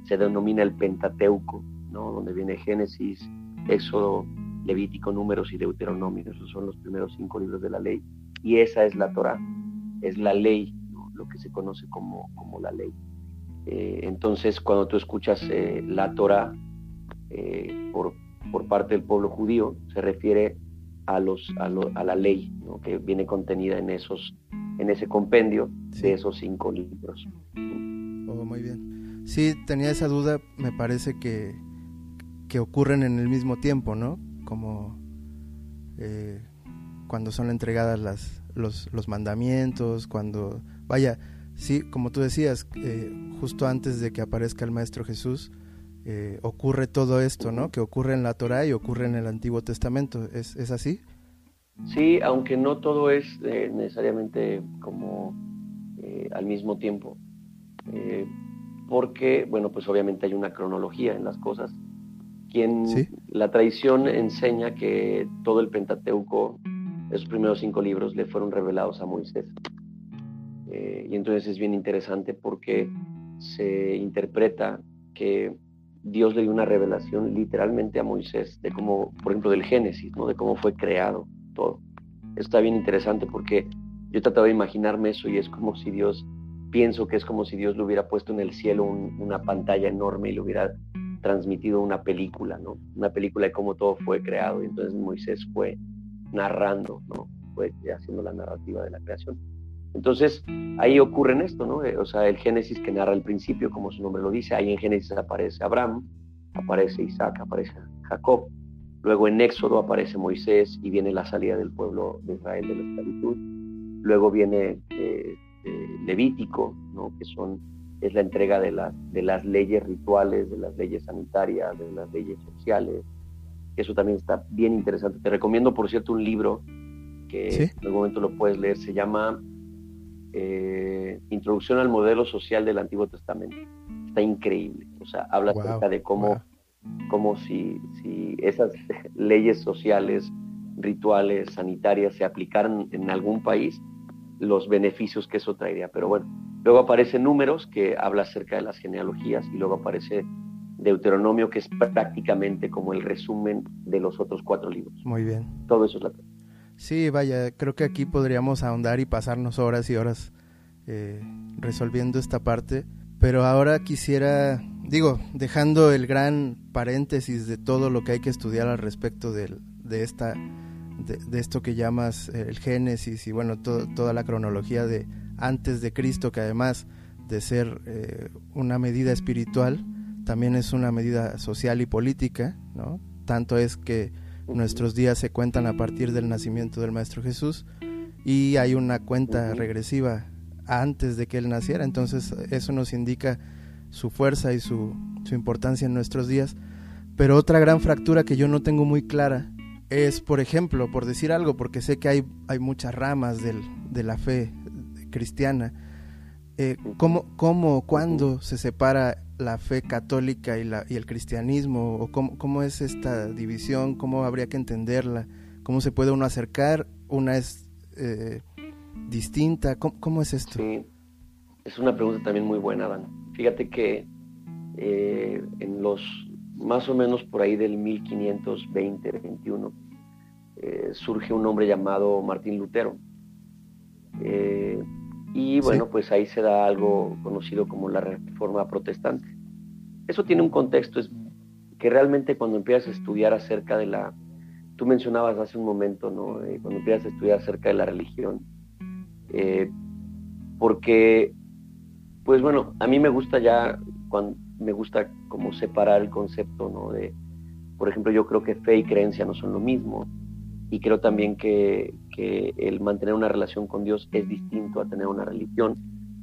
se denomina el Pentateuco, ¿no? donde viene Génesis, Éxodo, Levítico, Números y Deuteronomio. Esos son los primeros cinco libros de la ley. Y esa es la Torah, es la ley lo que se conoce como, como la ley. Eh, entonces, cuando tú escuchas eh, la Torah eh, por, por, parte del pueblo judío, se refiere a, los, a, la ley que viene contenida en, esos, en ese compendio de esos cinco libros. Oh, muy bien. Sí, tenía esa duda, me parece que, que ocurren en el mismo tiempo, ¿no? Como cuando son entregadas las, los, los mandamientos, cuando Vaya, sí, como tú decías, eh, justo antes de que aparezca el Maestro Jesús, eh, ocurre todo esto, ¿no? Que ocurre en la Torah y ocurre en el Antiguo Testamento. ¿Es, es así? Sí, aunque no todo es eh, necesariamente como al mismo tiempo. porque, bueno, pues obviamente hay una cronología en las cosas. Quien, La tradición enseña que todo el Pentateuco, esos primeros cinco libros, le fueron revelados a Moisés. Eh, y entonces es bien interesante porque se interpreta que Dios le dio una revelación literalmente a Moisés de cómo, por ejemplo, del Génesis, ¿no? de cómo fue creado todo. está bien interesante porque yo trataba de imaginarme eso y es como si Dios, pienso que es como si Dios le hubiera puesto en el cielo una pantalla enorme y le hubiera transmitido una película, ¿no? Una película de cómo todo fue creado y entonces Moisés fue narrando, ¿no? Fue haciendo la narrativa de la creación. Entonces, ahí ocurre en esto, ¿no? Eh, o sea, el Génesis que narra el principio, como su nombre lo dice, ahí en Génesis aparece Abraham, aparece Isaac, aparece Jacob, luego en Éxodo aparece Moisés y viene la salida del pueblo de Israel de la esclavitud, luego viene eh, eh, Levítico, ¿no? Que son, es la entrega de, de las leyes rituales, de las leyes sanitarias, de las leyes sociales, eso también está bien interesante. Te recomiendo, por cierto, un libro que en algún momento lo puedes leer, se llama eh, Introducción al modelo social del Antiguo Testamento. Está increíble. O sea, habla acerca de cómo, si, si esas leyes sociales, rituales, sanitarias se aplicaran en algún país, los beneficios que eso traería. Pero bueno, luego aparecen números que habla acerca de las genealogías y luego aparece Deuteronomio, que es prácticamente como el resumen de los otros cuatro libros. Muy bien. Todo eso es la Sí, vaya, creo que aquí podríamos ahondar y pasarnos horas y horas eh, resolviendo esta parte. Pero ahora quisiera, digo, dejando el gran paréntesis de todo lo que hay que estudiar al respecto de, de esta, de, esto que llamas el Génesis y bueno, toda la cronología de antes de Cristo, que además de ser eh, una medida espiritual, también es una medida social y política, ¿no? Tanto es que nuestros días se cuentan a partir del nacimiento del Maestro Jesús y hay una cuenta regresiva antes de que Él naciera, entonces eso nos indica su fuerza y su, su importancia en nuestros días. Pero otra gran fractura que yo no tengo muy clara es, por ejemplo, por decir algo, porque sé que hay, hay muchas ramas del, de la fe cristiana, eh, ¿cómo, cómo, cuándo se separa la fe católica y, la, y el cristianismo? ¿O cómo, es esta división? ¿Cómo habría que entenderla? ¿Cómo se puede uno acercar? ¿Una es eh, distinta? ¿Cómo, es esto? Sí, es una pregunta también muy buena, Dan. Fíjate que eh, en los más o menos por ahí del 1520-21 eh, surge un hombre llamado Martín Lutero. Y bueno, pues ahí se da algo conocido como la reforma protestante. Eso tiene un contexto, es que realmente cuando empiezas a estudiar acerca de la, tú mencionabas hace un momento, ¿no? Eh, cuando empiezas a estudiar acerca de la religión, eh, porque, pues bueno, a mí me gusta ya, cuando, me gusta como separar el concepto, ¿no? De, por ejemplo, yo creo que fe y creencia no son lo mismo y creo también que, el mantener una relación con Dios es distinto a tener una religión,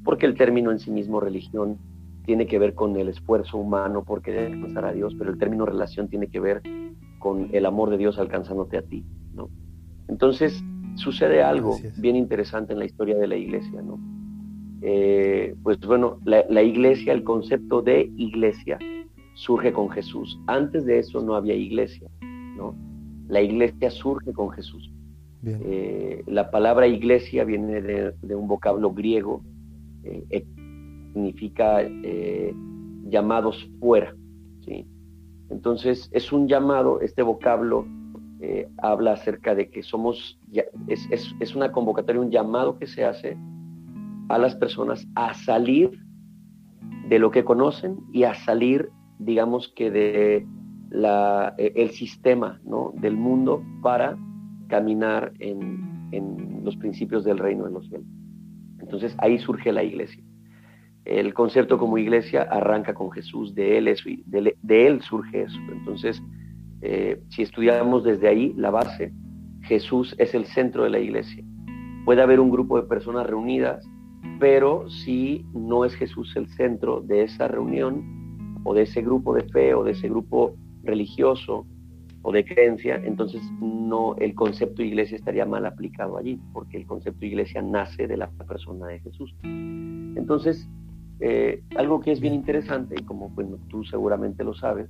porque el término en sí mismo religión tiene que ver con el esfuerzo humano por querer alcanzar a Dios, pero el término relación tiene que ver con el amor de Dios alcanzándote a ti, ¿no? Entonces, sucede algo bien interesante en la historia de la iglesia, ¿no? Eh, pues bueno, la, la, iglesia, el concepto de iglesia surge con Jesús. Antes de eso no había iglesia, ¿no? La iglesia surge con Jesús. Eh, la palabra iglesia viene de, un vocablo griego, eh, significa eh, llamados fuera. ¿sí? Entonces, es un llamado, este vocablo habla acerca de que somos, es, es, es una convocatoria, un llamado que se hace a las personas a salir de lo que conocen y a salir, digamos que de la, e, el sistema ¿no? del mundo para caminar en, los principios del reino de los cielos. Entonces ahí surge la iglesia. El concepto como iglesia arranca con Jesús, de él, es, de, él surge eso. Entonces, eh, si estudiamos desde ahí la base, Jesús es el centro de la iglesia. Puede haber un grupo de personas reunidas, pero si no es Jesús el centro de esa reunión o de ese grupo de fe o de ese grupo religioso o de creencia, entonces no el concepto de iglesia estaría mal aplicado allí, porque el concepto de iglesia nace de la persona de Jesús. Entonces, eh, algo que es bien interesante, y como bueno, tú seguramente lo sabes,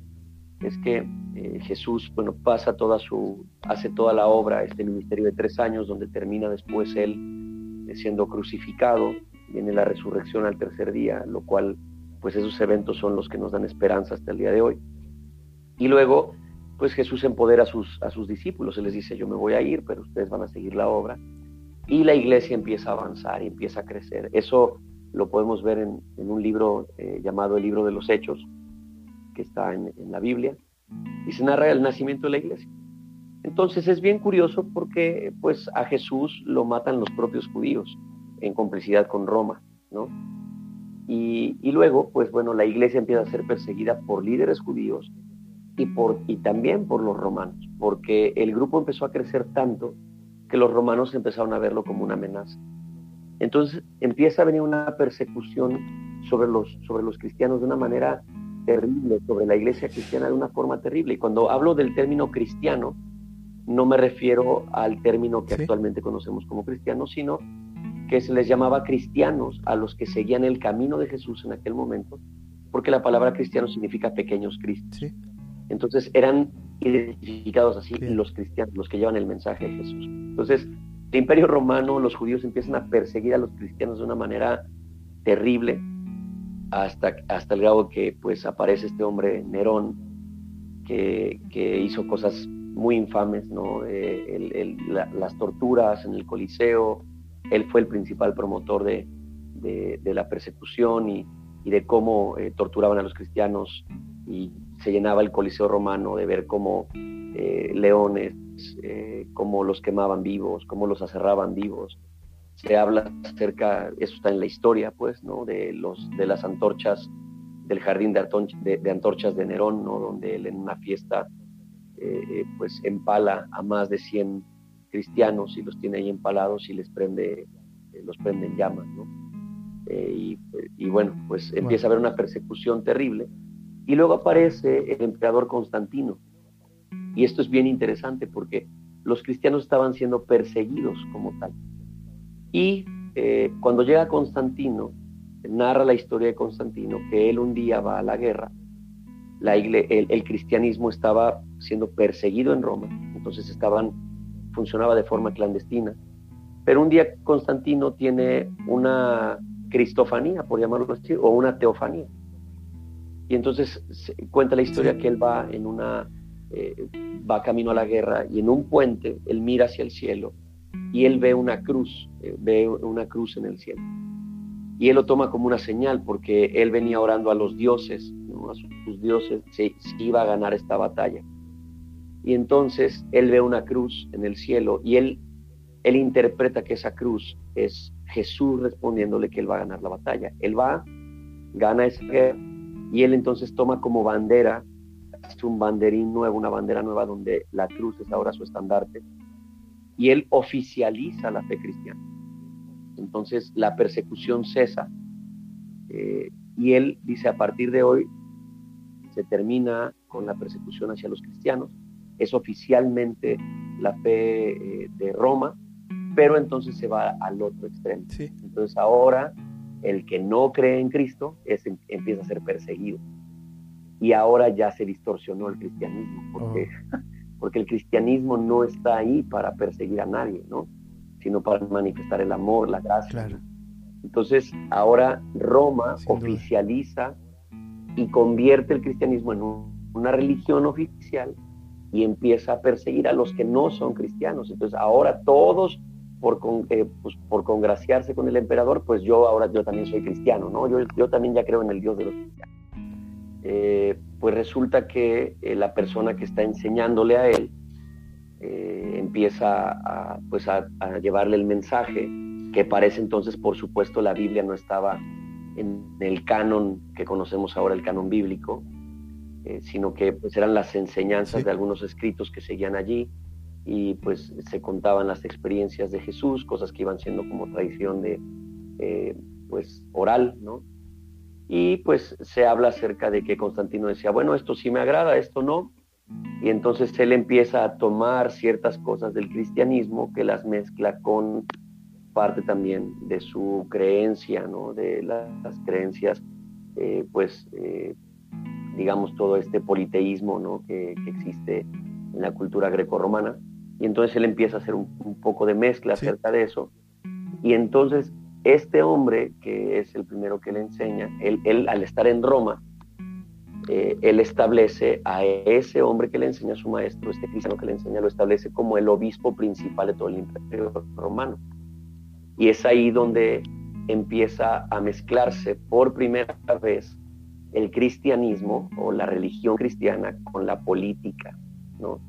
es que eh, Jesús, bueno, pasa toda su, hace toda la obra, este ministerio de tres años, donde termina después él siendo crucificado, viene la resurrección al tercer día, lo cual, pues esos eventos son los que nos dan esperanza hasta el día de hoy. Y luego, pues Jesús empodera a sus, a sus discípulos, Él les dice, yo me voy a ir, pero ustedes van a seguir la obra. Y la iglesia empieza a avanzar y empieza a crecer. Eso lo podemos ver en, un libro eh, llamado el libro de los Hechos, que está en, la Biblia, y se narra el nacimiento de la iglesia. Entonces es bien curioso porque pues a Jesús lo matan los propios judíos. en complicidad con Roma, ¿no? Y, luego, pues bueno, la iglesia empieza a ser perseguida por líderes judíos y, por, y también por los romanos, porque el grupo empezó a crecer tanto que los romanos empezaron a verlo como una amenaza. Entonces empieza a venir una persecución sobre los, sobre los cristianos de una manera terrible, sobre la iglesia cristiana de una forma terrible. Y cuando hablo del término cristiano, no me refiero al término que actualmente conocemos como cristiano, sino que se les llamaba cristianos a los que seguían el camino de Jesús en aquel momento, porque la palabra cristiano significa pequeños cristos. Entonces eran identificados así los cristianos, los que llevan el mensaje de Jesús. Entonces, el imperio romano, los judíos empiezan a perseguir a los cristianos de una manera terrible, hasta, hasta el grado que pues aparece este hombre Nerón, que, que hizo cosas muy infames, ¿no? Eh, las torturas en el Coliseo, él fue el principal promotor de, la persecución y, de cómo eh, torturaban a los cristianos y se llenaba el Coliseo romano de ver cómo eh, leones, cómo los quemaban vivos, cómo los aserraban vivos. Se habla acerca, eso está en la historia, pues, ¿no? De, de las antorchas, del jardín de, antorchas de Nerón, ¿no? Donde él en una fiesta eh, pues empala a más de 100 cristianos y los tiene ahí empalados y les prende, eh, los prende en llamas, ¿no? Eh, y, bueno, pues empieza a haber una persecución terrible. Y luego aparece el emperador Constantino. Y esto es bien interesante porque los cristianos estaban siendo perseguidos como tal. Y cuando llega Constantino, narra la historia de Constantino, que él un día va a la guerra la el, cristianismo estaba siendo perseguido en Roma, entonces estaban, funcionaba de forma clandestina. Pero un día Constantino tiene una cristofanía, por llamarlo así, o una teofanía. Y entonces cuenta la historia que él va en una, eh, va camino a la guerra y en un puente él mira hacia el cielo y él ve una cruz, eh, ve una cruz en el cielo. Y él lo toma como una señal porque él venía orando a los dioses a sus dioses, si, iba a ganar esta batalla. Y entonces él ve una cruz en el cielo y él, él interpreta que esa cruz es Jesús respondiéndole que él va a ganar la batalla. Él va, gana esa guerra y él entonces toma como bandera, es un banderín nuevo, una bandera nueva donde la cruz es ahora su estandarte y él oficializa la fe cristiana. Entonces la persecución cesa eh, y él dice a partir de hoy se termina con la persecución hacia los cristianos, es oficialmente la fe eh, de Roma, pero entonces se va al otro extremo. Entonces ahora el que no cree en Cristo es, em, empieza a ser perseguido. Y ahora ya se distorsionó el cristianismo, porque, oh. porque el cristianismo no está ahí para perseguir a nadie, ¿no? sino para manifestar el amor, la gracia. Entonces ahora Roma oficializa y convierte el cristianismo en una religión oficial y empieza a perseguir a los que no son cristianos. Entonces ahora todos, por, eh, pues, por congraciarse con el emperador, pues yo ahora yo también soy cristiano, ¿no? Yo, yo también ya creo en el Dios de los cristianos. Eh, pues resulta que eh, la persona que está enseñándole a él empieza a, pues a, a llevarle el mensaje, que parece entonces, por supuesto, la Biblia no estaba en el canon que conocemos ahora, el canon bíblico, eh, sino que pues eran las enseñanzas de algunos escritos que seguían allí y pues se contaban las experiencias de Jesús, cosas que iban siendo como tradición de eh, pues oral, ¿no? Y pues se habla acerca de que Constantino decía, bueno, esto sí me agrada, esto no, y entonces él empieza a tomar ciertas cosas del cristianismo que las mezcla con parte también de su creencia, ¿no? de las creencias, eh, pues, eh, digamos, todo este politeísmo ¿no? que, existe en la cultura grecorromana. Y entonces él empieza a hacer un, poco de mezcla acerca de eso. Y entonces este hombre, que es el primero que le enseña, él, él al estar en Roma, eh, él establece a ese hombre que le enseña a su maestro, este cristiano que le enseña, lo establece como el obispo principal de todo el imperio romano. Y es ahí donde empieza a mezclarse por primera vez el cristianismo o la religión cristiana con la política, ¿no?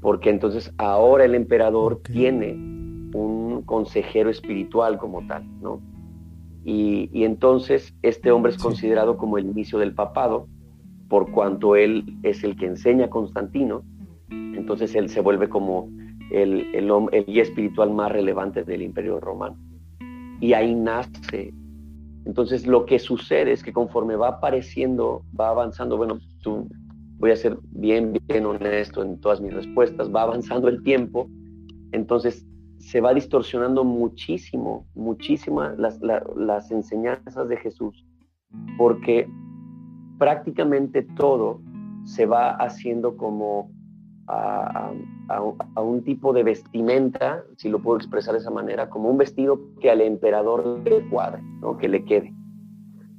Porque entonces ahora el emperador tiene un, consejero espiritual como tal, ¿no? Y, entonces este hombre es considerado como el inicio del papado, por cuanto él es el que enseña a Constantino, entonces él se vuelve como el, el, el guía espiritual más relevante del imperio romano. Y ahí nace. Entonces lo que sucede es que conforme va apareciendo, va avanzando, bueno, tú, voy a ser bien, bien honesto en todas mis respuestas, va avanzando el tiempo, entonces se va distorsionando muchísimo, muchísimas las, las enseñanzas de Jesús, porque prácticamente todo se va haciendo como a, un tipo de vestimenta, si lo puedo expresar de esa manera, como un vestido que al emperador le cuadre, ¿no? que le quede.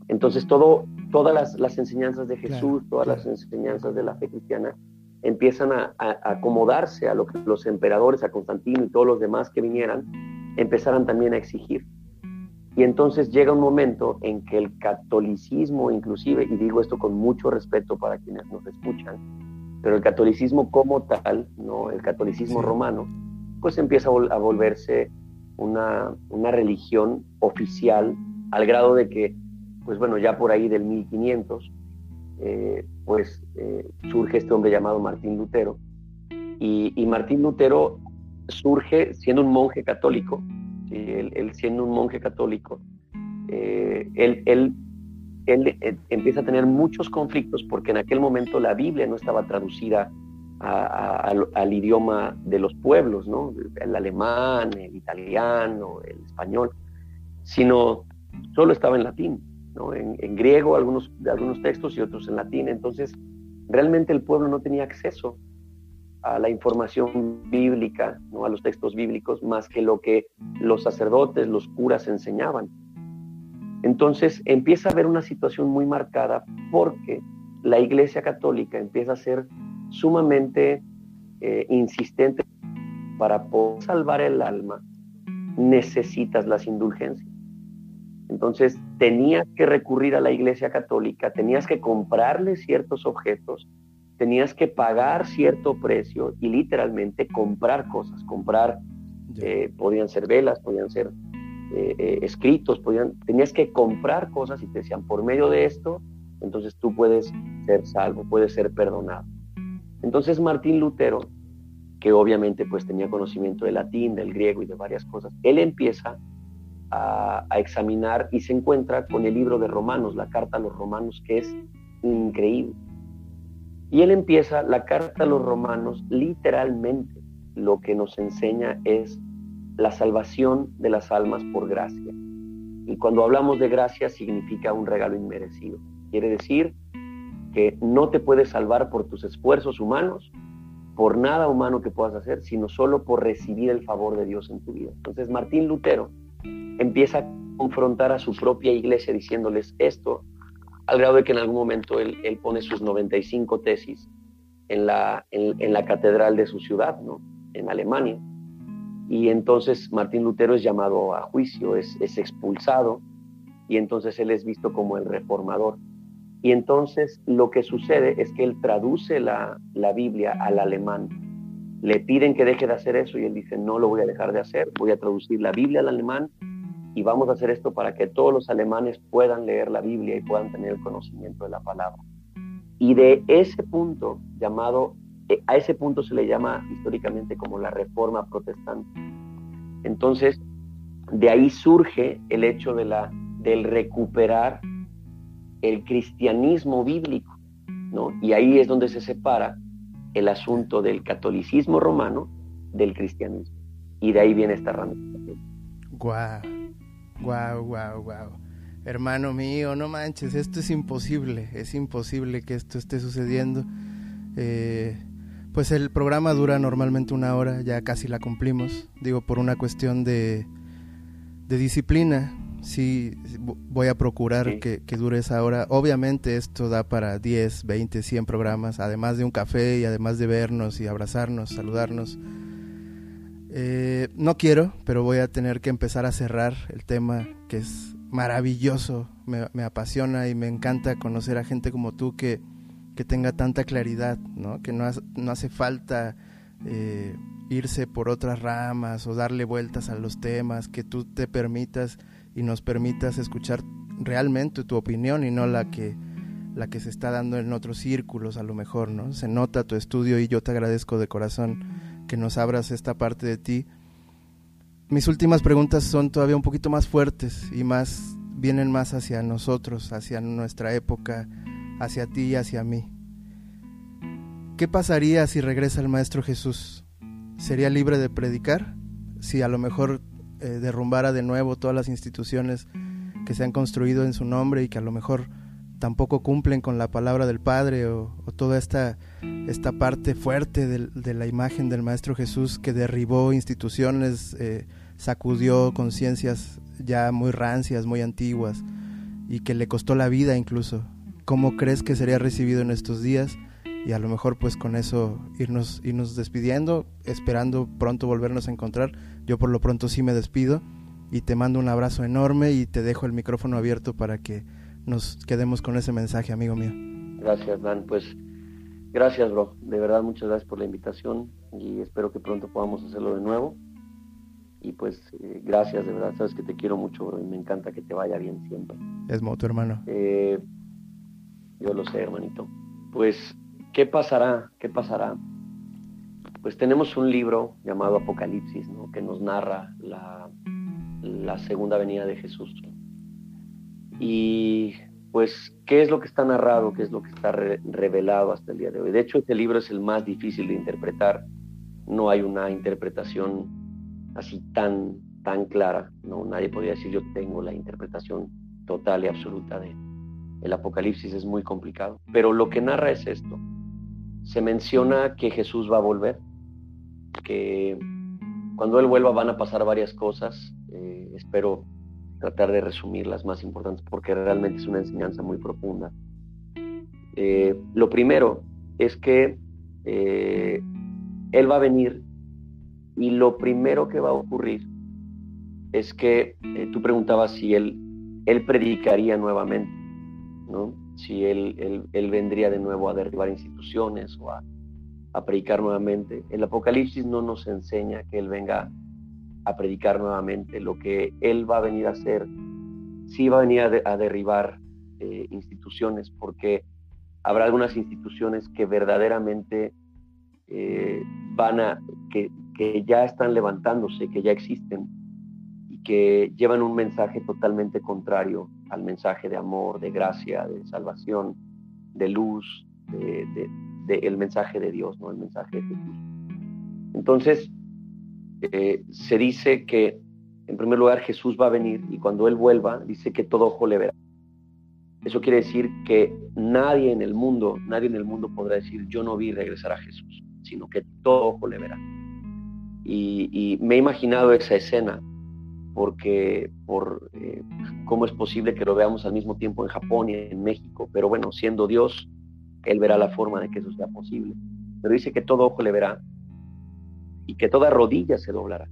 Entonces todo, todas las, las enseñanzas de Jesús, todas las enseñanzas de la fe cristiana, empiezan a, acomodarse a lo que los emperadores, a Constantino y todos los demás que vinieran, empezaran también a exigir. Y entonces llega un momento en que el catolicismo, inclusive, y digo esto con mucho respeto para quienes nos escuchan, pero el catolicismo como tal, ¿no? el catolicismo romano, pues empieza a, volverse una, una, religión oficial al grado de que, pues bueno, ya por ahí del 1500, eh, pues eh, surge este hombre llamado Martín Lutero. Y, Martín Lutero surge siendo un monje católico, él, siendo un monje católico, eh, él, él, él, empieza a tener muchos conflictos porque en aquel momento la Biblia no estaba traducida al, idioma de los pueblos, ¿no? el alemán, el italiano, el español, sino solo estaba en latín en, griego algunos, algunos textos y otros en latín. Entonces, realmente el pueblo no tenía acceso a la información bíblica, ¿no? a los textos bíblicos, más que lo que los sacerdotes, los curas enseñaban. Entonces empieza a haber una situación muy marcada porque la Iglesia Católica empieza a ser sumamente eh, insistente. Para poder salvar el alma, necesitas las indulgencias. Entonces tenías que recurrir a la Iglesia Católica, tenías que comprarle ciertos objetos, tenías que pagar cierto precio y literalmente comprar cosas, comprar, eh, podían ser velas, podían ser eh, escritos, podían, tenías que comprar cosas y te decían, por medio de esto, entonces tú puedes ser salvo, puedes ser perdonado. Entonces Martín Lutero, que obviamente pues tenía conocimiento del latín, del griego y de varias cosas, él empieza a, examinar y se encuentra con el libro de Romanos, la carta a los Romanos, que es increíble. Y él empieza la carta a los Romanos, literalmente lo que nos enseña es la salvación de las almas por gracia. Y cuando hablamos de gracia significa un regalo inmerecido. Quiere decir que no te puedes salvar por tus esfuerzos humanos, por nada humano que puedas hacer, sino solo por recibir el favor de Dios en tu vida. Entonces Martín Lutero empieza a confrontar a su propia iglesia diciéndoles esto, al grado de que en algún momento él, pone sus 95 tesis en la, en, la catedral de su ciudad, ¿no? en Alemania. Y entonces Martín Lutero es llamado a juicio, es, es expulsado, y entonces él es visto como el reformador. Y entonces lo que sucede es que él traduce la, la, Biblia al alemán. Le piden que deje de hacer eso y él dice, no lo voy a dejar de hacer, voy a traducir la Biblia al alemán y vamos a hacer esto para que todos los alemanes puedan leer la Biblia y puedan tener el conocimiento de la palabra. Y de ese punto llamado, eh, a ese punto se le llama históricamente como la reforma protestante. Entonces, de ahí surge el hecho de la, del recuperar el cristianismo bíblico, ¿no? Y ahí es donde se separa el asunto del catolicismo romano del cristianismo. Y de ahí viene esta ramificación. Guau. Wow, wow, wow. Hermano mío, no manches, esto es imposible, es imposible que esto esté sucediendo. Eh, pues el programa dura normalmente una hora, ya casi la cumplimos, digo, por una cuestión de, de disciplina. Sí, voy a procurar que, que, dure esa hora. Obviamente esto da para 10, 20, 100 programas, además de un café y además de vernos y abrazarnos, saludarnos. Eh, no quiero, pero voy a tener que empezar a cerrar el tema que es maravilloso, me, apasiona y me encanta conocer a gente como tú que, tenga tanta claridad, ¿no? que no, no hace falta eh, irse por otras ramas o darle vueltas a los temas, que tú te permitas y nos permitas escuchar realmente tu opinión y no la que la que se está dando en otros círculos a lo mejor, ¿no? Se nota tu estudio y yo te agradezco de corazón que nos abras esta parte de ti. Mis últimas preguntas son todavía un poquito más fuertes y más vienen más hacia nosotros, hacia nuestra época, hacia ti y hacia mí. ¿Qué pasaría si regresa el Maestro Jesús? ¿Sería libre de predicar? Si a lo mejor eh, derrumbara de nuevo todas las instituciones que se han construido en su nombre y que a lo mejor tampoco cumplen con la palabra del Padre o, toda esta, esta parte fuerte de, la imagen del Maestro Jesús que derribó instituciones, eh, sacudió conciencias ya muy rancias, muy antiguas y que le costó la vida incluso. ¿Cómo crees que sería recibido en estos días? Y a lo mejor pues con eso irnos, irnos despidiendo, esperando pronto volvernos a encontrar. Yo por lo pronto sí me despido y te mando un abrazo enorme y te dejo el micrófono abierto para que nos quedemos con ese mensaje, amigo mío. Gracias, Dan. Pues gracias, bro. De verdad, muchas gracias por la invitación y espero que pronto podamos hacerlo de nuevo. Y pues eh, gracias, de verdad. Sabes que te quiero mucho, bro, y me encanta que te vaya bien siempre. Es moto, hermano. Eh, yo lo sé, hermanito. Pues, ¿qué pasará? ¿Qué pasará? Pues tenemos un libro llamado Apocalipsis, ¿no? Que nos narra la, segunda venida de Jesús. Y pues, ¿qué es lo que está narrado? ¿Qué es lo que está revelado hasta el día de hoy? De hecho, este libro es el más difícil de interpretar. No hay una interpretación así tan, tan clara. No, nadie podría decir yo tengo la interpretación total y absoluta de el Apocalipsis. Es muy complicado. Pero lo que narra es esto. Se menciona que Jesús va a volver, que cuando Él vuelva van a pasar varias cosas. Eh, espero tratar de resumir las más importantes porque realmente es una enseñanza muy profunda. Eh, lo primero es que eh, Él va a venir y lo primero que va a ocurrir es que eh, tú preguntabas si Él, él predicaría nuevamente, si él, él, vendría de nuevo a derribar instituciones o a, a predicar nuevamente. El Apocalipsis no nos enseña que Él venga a predicar nuevamente, lo que Él va a venir a hacer, sí va a venir a, derribar eh, instituciones, porque habrá algunas instituciones que verdaderamente eh, van a, que, que ya están levantándose, que ya existen y que llevan un mensaje totalmente contrario al mensaje de amor, de gracia, de salvación, de luz, de, de, el mensaje de Dios, ¿no? El mensaje de Jesús. Entonces, eh, se dice que, en primer lugar, Jesús va a venir y cuando Él vuelva, dice que todo ojo le verá. Eso quiere decir que nadie en el mundo, nadie en el mundo podrá decir, yo no vi regresar a Jesús, sino que todo ojo le verá. Y, me he imaginado esa escena, porque por eh, cómo es posible que lo veamos al mismo tiempo en Japón y en México, pero bueno, siendo Dios, Él verá la forma de que eso sea posible. Pero dice que todo ojo le verá y que toda rodilla se doblará,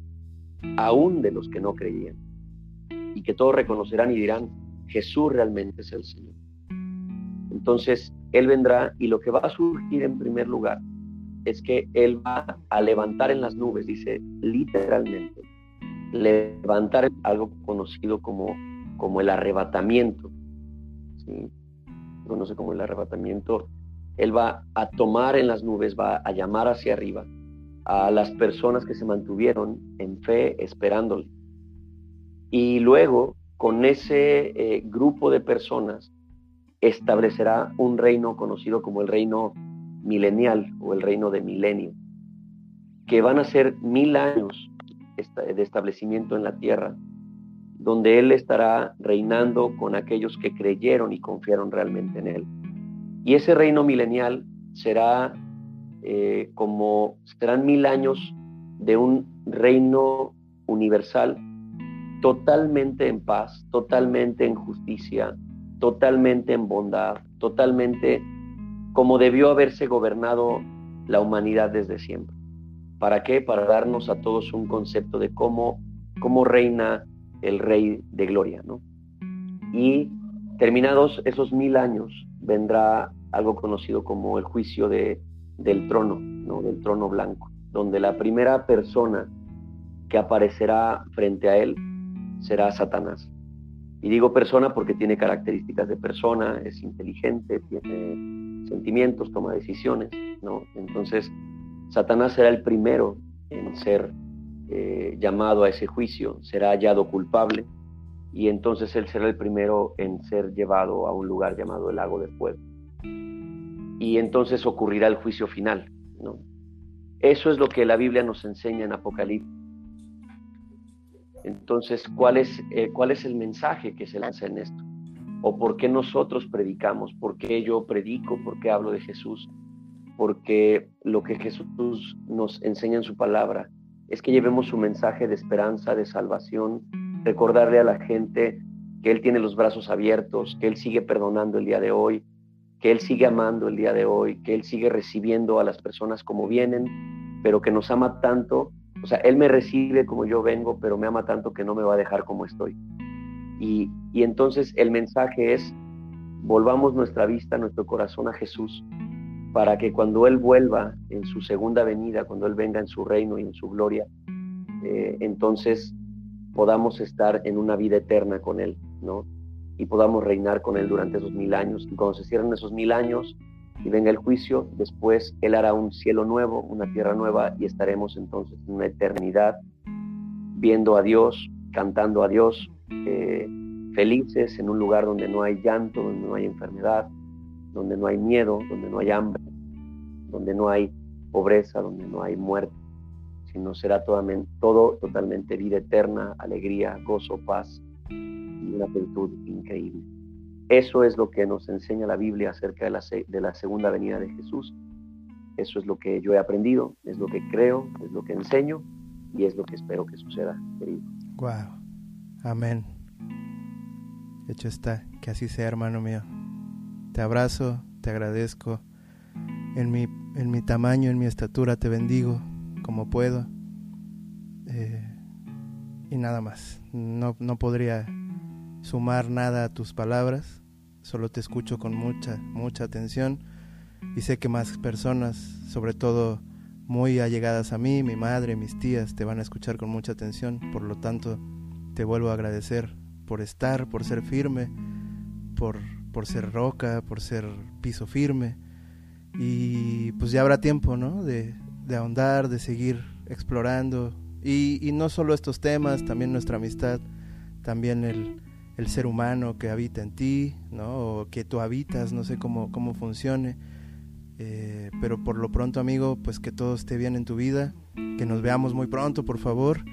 aún de los que no creían, y que todos reconocerán y dirán, Jesús realmente es el Señor. Entonces, Él vendrá y lo que va a surgir en primer lugar es que Él va a levantar en las nubes, dice literalmente, levantar algo conocido como, como el arrebatamiento. ¿sí? Conoce como el arrebatamiento. Él va a tomar en las nubes, va a llamar hacia arriba a las personas que se mantuvieron en fe esperándole. Y luego, con ese eh, grupo de personas, establecerá un reino conocido como el reino milenial o el reino de milenio, que van a ser mil años de establecimiento en la tierra, donde Él estará reinando con aquellos que creyeron y confiaron realmente en Él. Y ese reino milenial será eh, como serán mil años de un reino universal totalmente en paz, totalmente en justicia, totalmente en bondad, totalmente como debió haberse gobernado la humanidad desde siempre. ¿Para qué? Para darnos a todos un concepto de cómo, cómo reina el Rey de Gloria, ¿no? Y terminados esos mil años, vendrá algo conocido como el juicio de, del trono, ¿no? del trono blanco. donde la primera persona que aparecerá frente a él será Satanás. Y digo persona porque tiene características de persona, es inteligente, tiene sentimientos, toma decisiones, ¿no? Entonces, Satanás será el primero en ser eh, llamado a ese juicio, será hallado culpable y entonces él será el primero en ser llevado a un lugar llamado el lago de fuego. Y entonces ocurrirá el juicio final, ¿no? Eso es lo que la Biblia nos enseña en Apocalipsis entonces, ¿cuál es, eh, ¿cuál es el mensaje que se lanza en esto? ¿O por qué nosotros predicamos? ¿Por qué yo predico? ¿Por qué hablo de Jesús? Porque lo que Jesús nos enseña en su palabra es que llevemos su mensaje de esperanza, de salvación, recordarle a la gente que Él tiene los brazos abiertos, que Él sigue perdonando el día de hoy, que Él sigue amando el día de hoy, que Él sigue recibiendo a las personas como vienen, pero que nos ama tanto o sea, Él me recibe como yo vengo, pero me ama tanto que no me va a dejar como estoy. Y, entonces el mensaje es, volvamos nuestra vista, nuestro corazón a Jesús, para que cuando Él vuelva en su segunda venida, cuando Él venga en su reino y en su gloria, eh, entonces podamos estar en una vida eterna con Él, ¿no? Y podamos reinar con Él durante esos mil años. Y cuando se cierren esos mil años, y venga el juicio, después Él hará un cielo nuevo, una tierra nueva y estaremos entonces en una eternidad viendo a Dios, cantando a Dios, eh, felices en un lugar donde no hay llanto, donde no hay enfermedad, donde no hay miedo, donde no hay hambre, donde no hay pobreza, donde no hay muerte, sino será todo, todo totalmente vida eterna, alegría, gozo, paz y una plenitud increíble. Eso es lo que nos enseña la Biblia acerca de la, de la segunda venida de Jesús. Eso es lo que yo he aprendido, es lo que creo, es lo que enseño y es lo que espero que suceda, querido. Wow. Amén. Hecho está, que así sea, hermano mío. Te abrazo, te agradezco. En mi, en mi tamaño, en mi estatura, te bendigo como puedo. Eh, y nada más. No, no podría sumar nada a tus palabras solo te escucho con mucha, mucha atención y sé que más personas, sobre todo muy allegadas a mí, mi madre, mis tías, te van a escuchar con mucha atención. Por lo tanto, te vuelvo a agradecer por estar, por ser firme, por, por ser roca, por ser piso firme. Y pues ya habrá tiempo, ¿no? De, de ahondar, de seguir explorando. Y, y no solo estos temas, también nuestra amistad, también el, el ser humano que habita en ti, ¿no? O que tú habitas, no sé cómo, cómo funcione. Eh, pero por lo pronto, amigo, pues que todo esté bien en tu vida, que nos veamos muy pronto, por favor,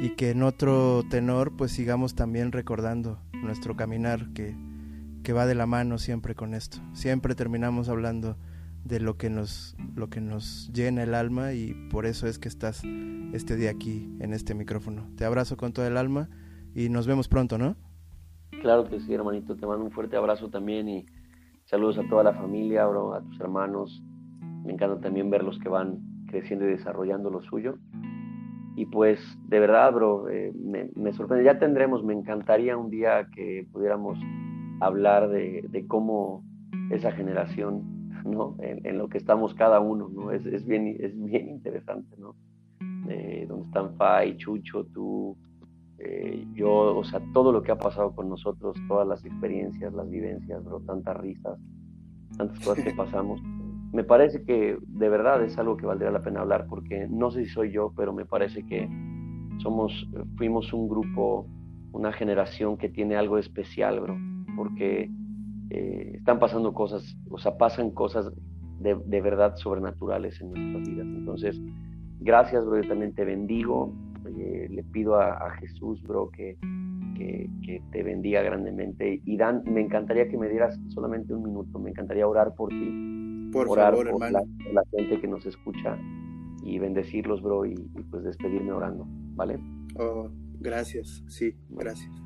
y que en otro tenor, pues sigamos también recordando nuestro caminar que, que va de la mano siempre con esto. Siempre terminamos hablando de lo que nos lo que nos llena el alma y por eso es que estás este día aquí en este micrófono. Te abrazo con todo el alma y nos vemos pronto, ¿no? Claro que sí, hermanito. Te mando un fuerte abrazo también y saludos a toda la familia, bro, a tus hermanos. Me encanta también ver los que van creciendo y desarrollando lo suyo. Y pues, de verdad, bro, eh, me, sorprende. Ya tendremos, me encantaría un día que pudiéramos hablar de, cómo esa generación, ¿no? En, lo que estamos cada uno, ¿no? Es, es, bien, es bien interesante, ¿no? Eh, donde están Fai, Chucho, tú, eh, yo, o sea, todo lo que ha pasado con nosotros, todas las experiencias, las vivencias, bro, tantas risas, tantas cosas que pasamos, me parece que de verdad es algo que valdría la pena hablar, porque no sé si soy yo, pero me parece que somos, fuimos un grupo, una generación que tiene algo especial, bro, porque eh, están pasando cosas, o sea, pasan cosas de, de verdad sobrenaturales en nuestras vidas. Entonces, gracias, bro, yo también te bendigo, eh, le pido a, Jesús, bro, que, que, te bendiga grandemente. Y Dan, me encantaría que me dieras solamente un minuto, me encantaría orar por ti. Por orar favor, por La, gente que nos escucha y bendecirlos, bro, y, pues despedirme orando, ¿vale? Oh, gracias, sí, gracias.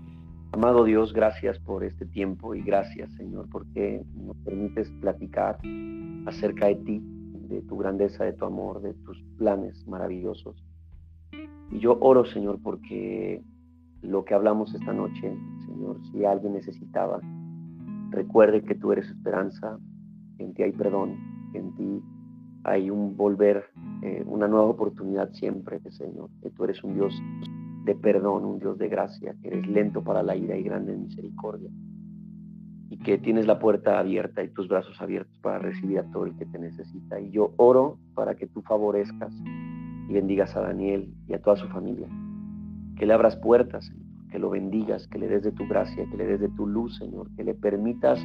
Amado Dios, gracias por este tiempo y gracias, Señor, porque nos permites platicar acerca de ti, de tu grandeza, de tu amor, de tus planes maravillosos. Y yo oro, Señor, porque lo que hablamos esta noche, Señor, si alguien necesitaba, recuerde que tú eres esperanza, en ti hay perdón, en ti hay un volver, eh, una nueva oportunidad siempre, Señor, que tú eres un Dios de perdón, un Dios de gracia, que eres lento para la ira y grande en misericordia, y que tienes la puerta abierta y tus brazos abiertos para recibir a todo el que te necesita. Y yo oro para que tú favorezcas y bendigas a Daniel y a toda su familia, que le abras puertas, Señor, que lo bendigas, que le des de tu gracia, que le des de tu luz, Señor, que le permitas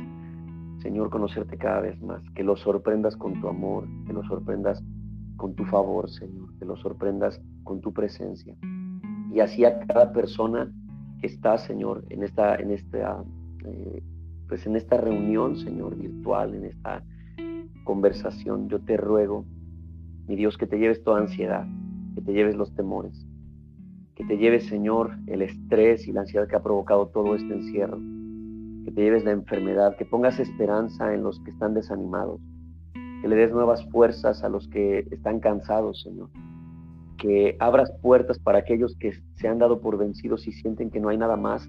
Señor, conocerte cada vez más, que lo sorprendas con tu amor, que lo sorprendas con tu favor, Señor, que lo sorprendas con tu presencia. Y así a cada persona que está, Señor, en esta, en esta, eh, pues en esta reunión, Señor, virtual, en esta conversación, yo te ruego, mi Dios, que te lleves toda ansiedad, que te lleves los temores, que te lleves, Señor, el estrés y la ansiedad que ha provocado todo este encierro que te lleves la enfermedad, que pongas esperanza en los que están desanimados, que le des nuevas fuerzas a los que están cansados, Señor, que abras puertas para aquellos que se han dado por vencidos y sienten que no hay nada más.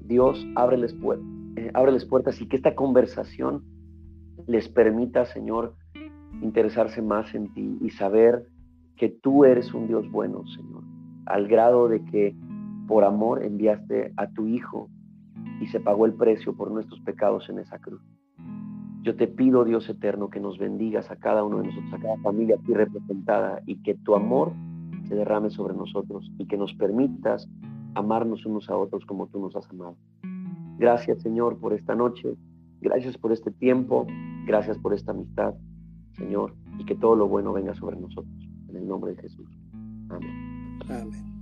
Dios, ábreles, puertas, eh, ábreles puertas y que esta conversación les permita, Señor, interesarse más en ti y saber que tú eres un Dios bueno, Señor, al grado de que por amor enviaste a tu Hijo y se pagó el precio por nuestros pecados en esa cruz. Yo te pido, Dios eterno, que nos bendigas a cada uno de nosotros, a cada familia aquí representada, y que tu amor se derrame sobre nosotros y que nos permitas amarnos unos a otros como tú nos has amado. Gracias, Señor, por esta noche. Gracias por este tiempo. Gracias por esta amistad, Señor, y que todo lo bueno venga sobre nosotros. En el nombre de Jesús. Amén. Amén.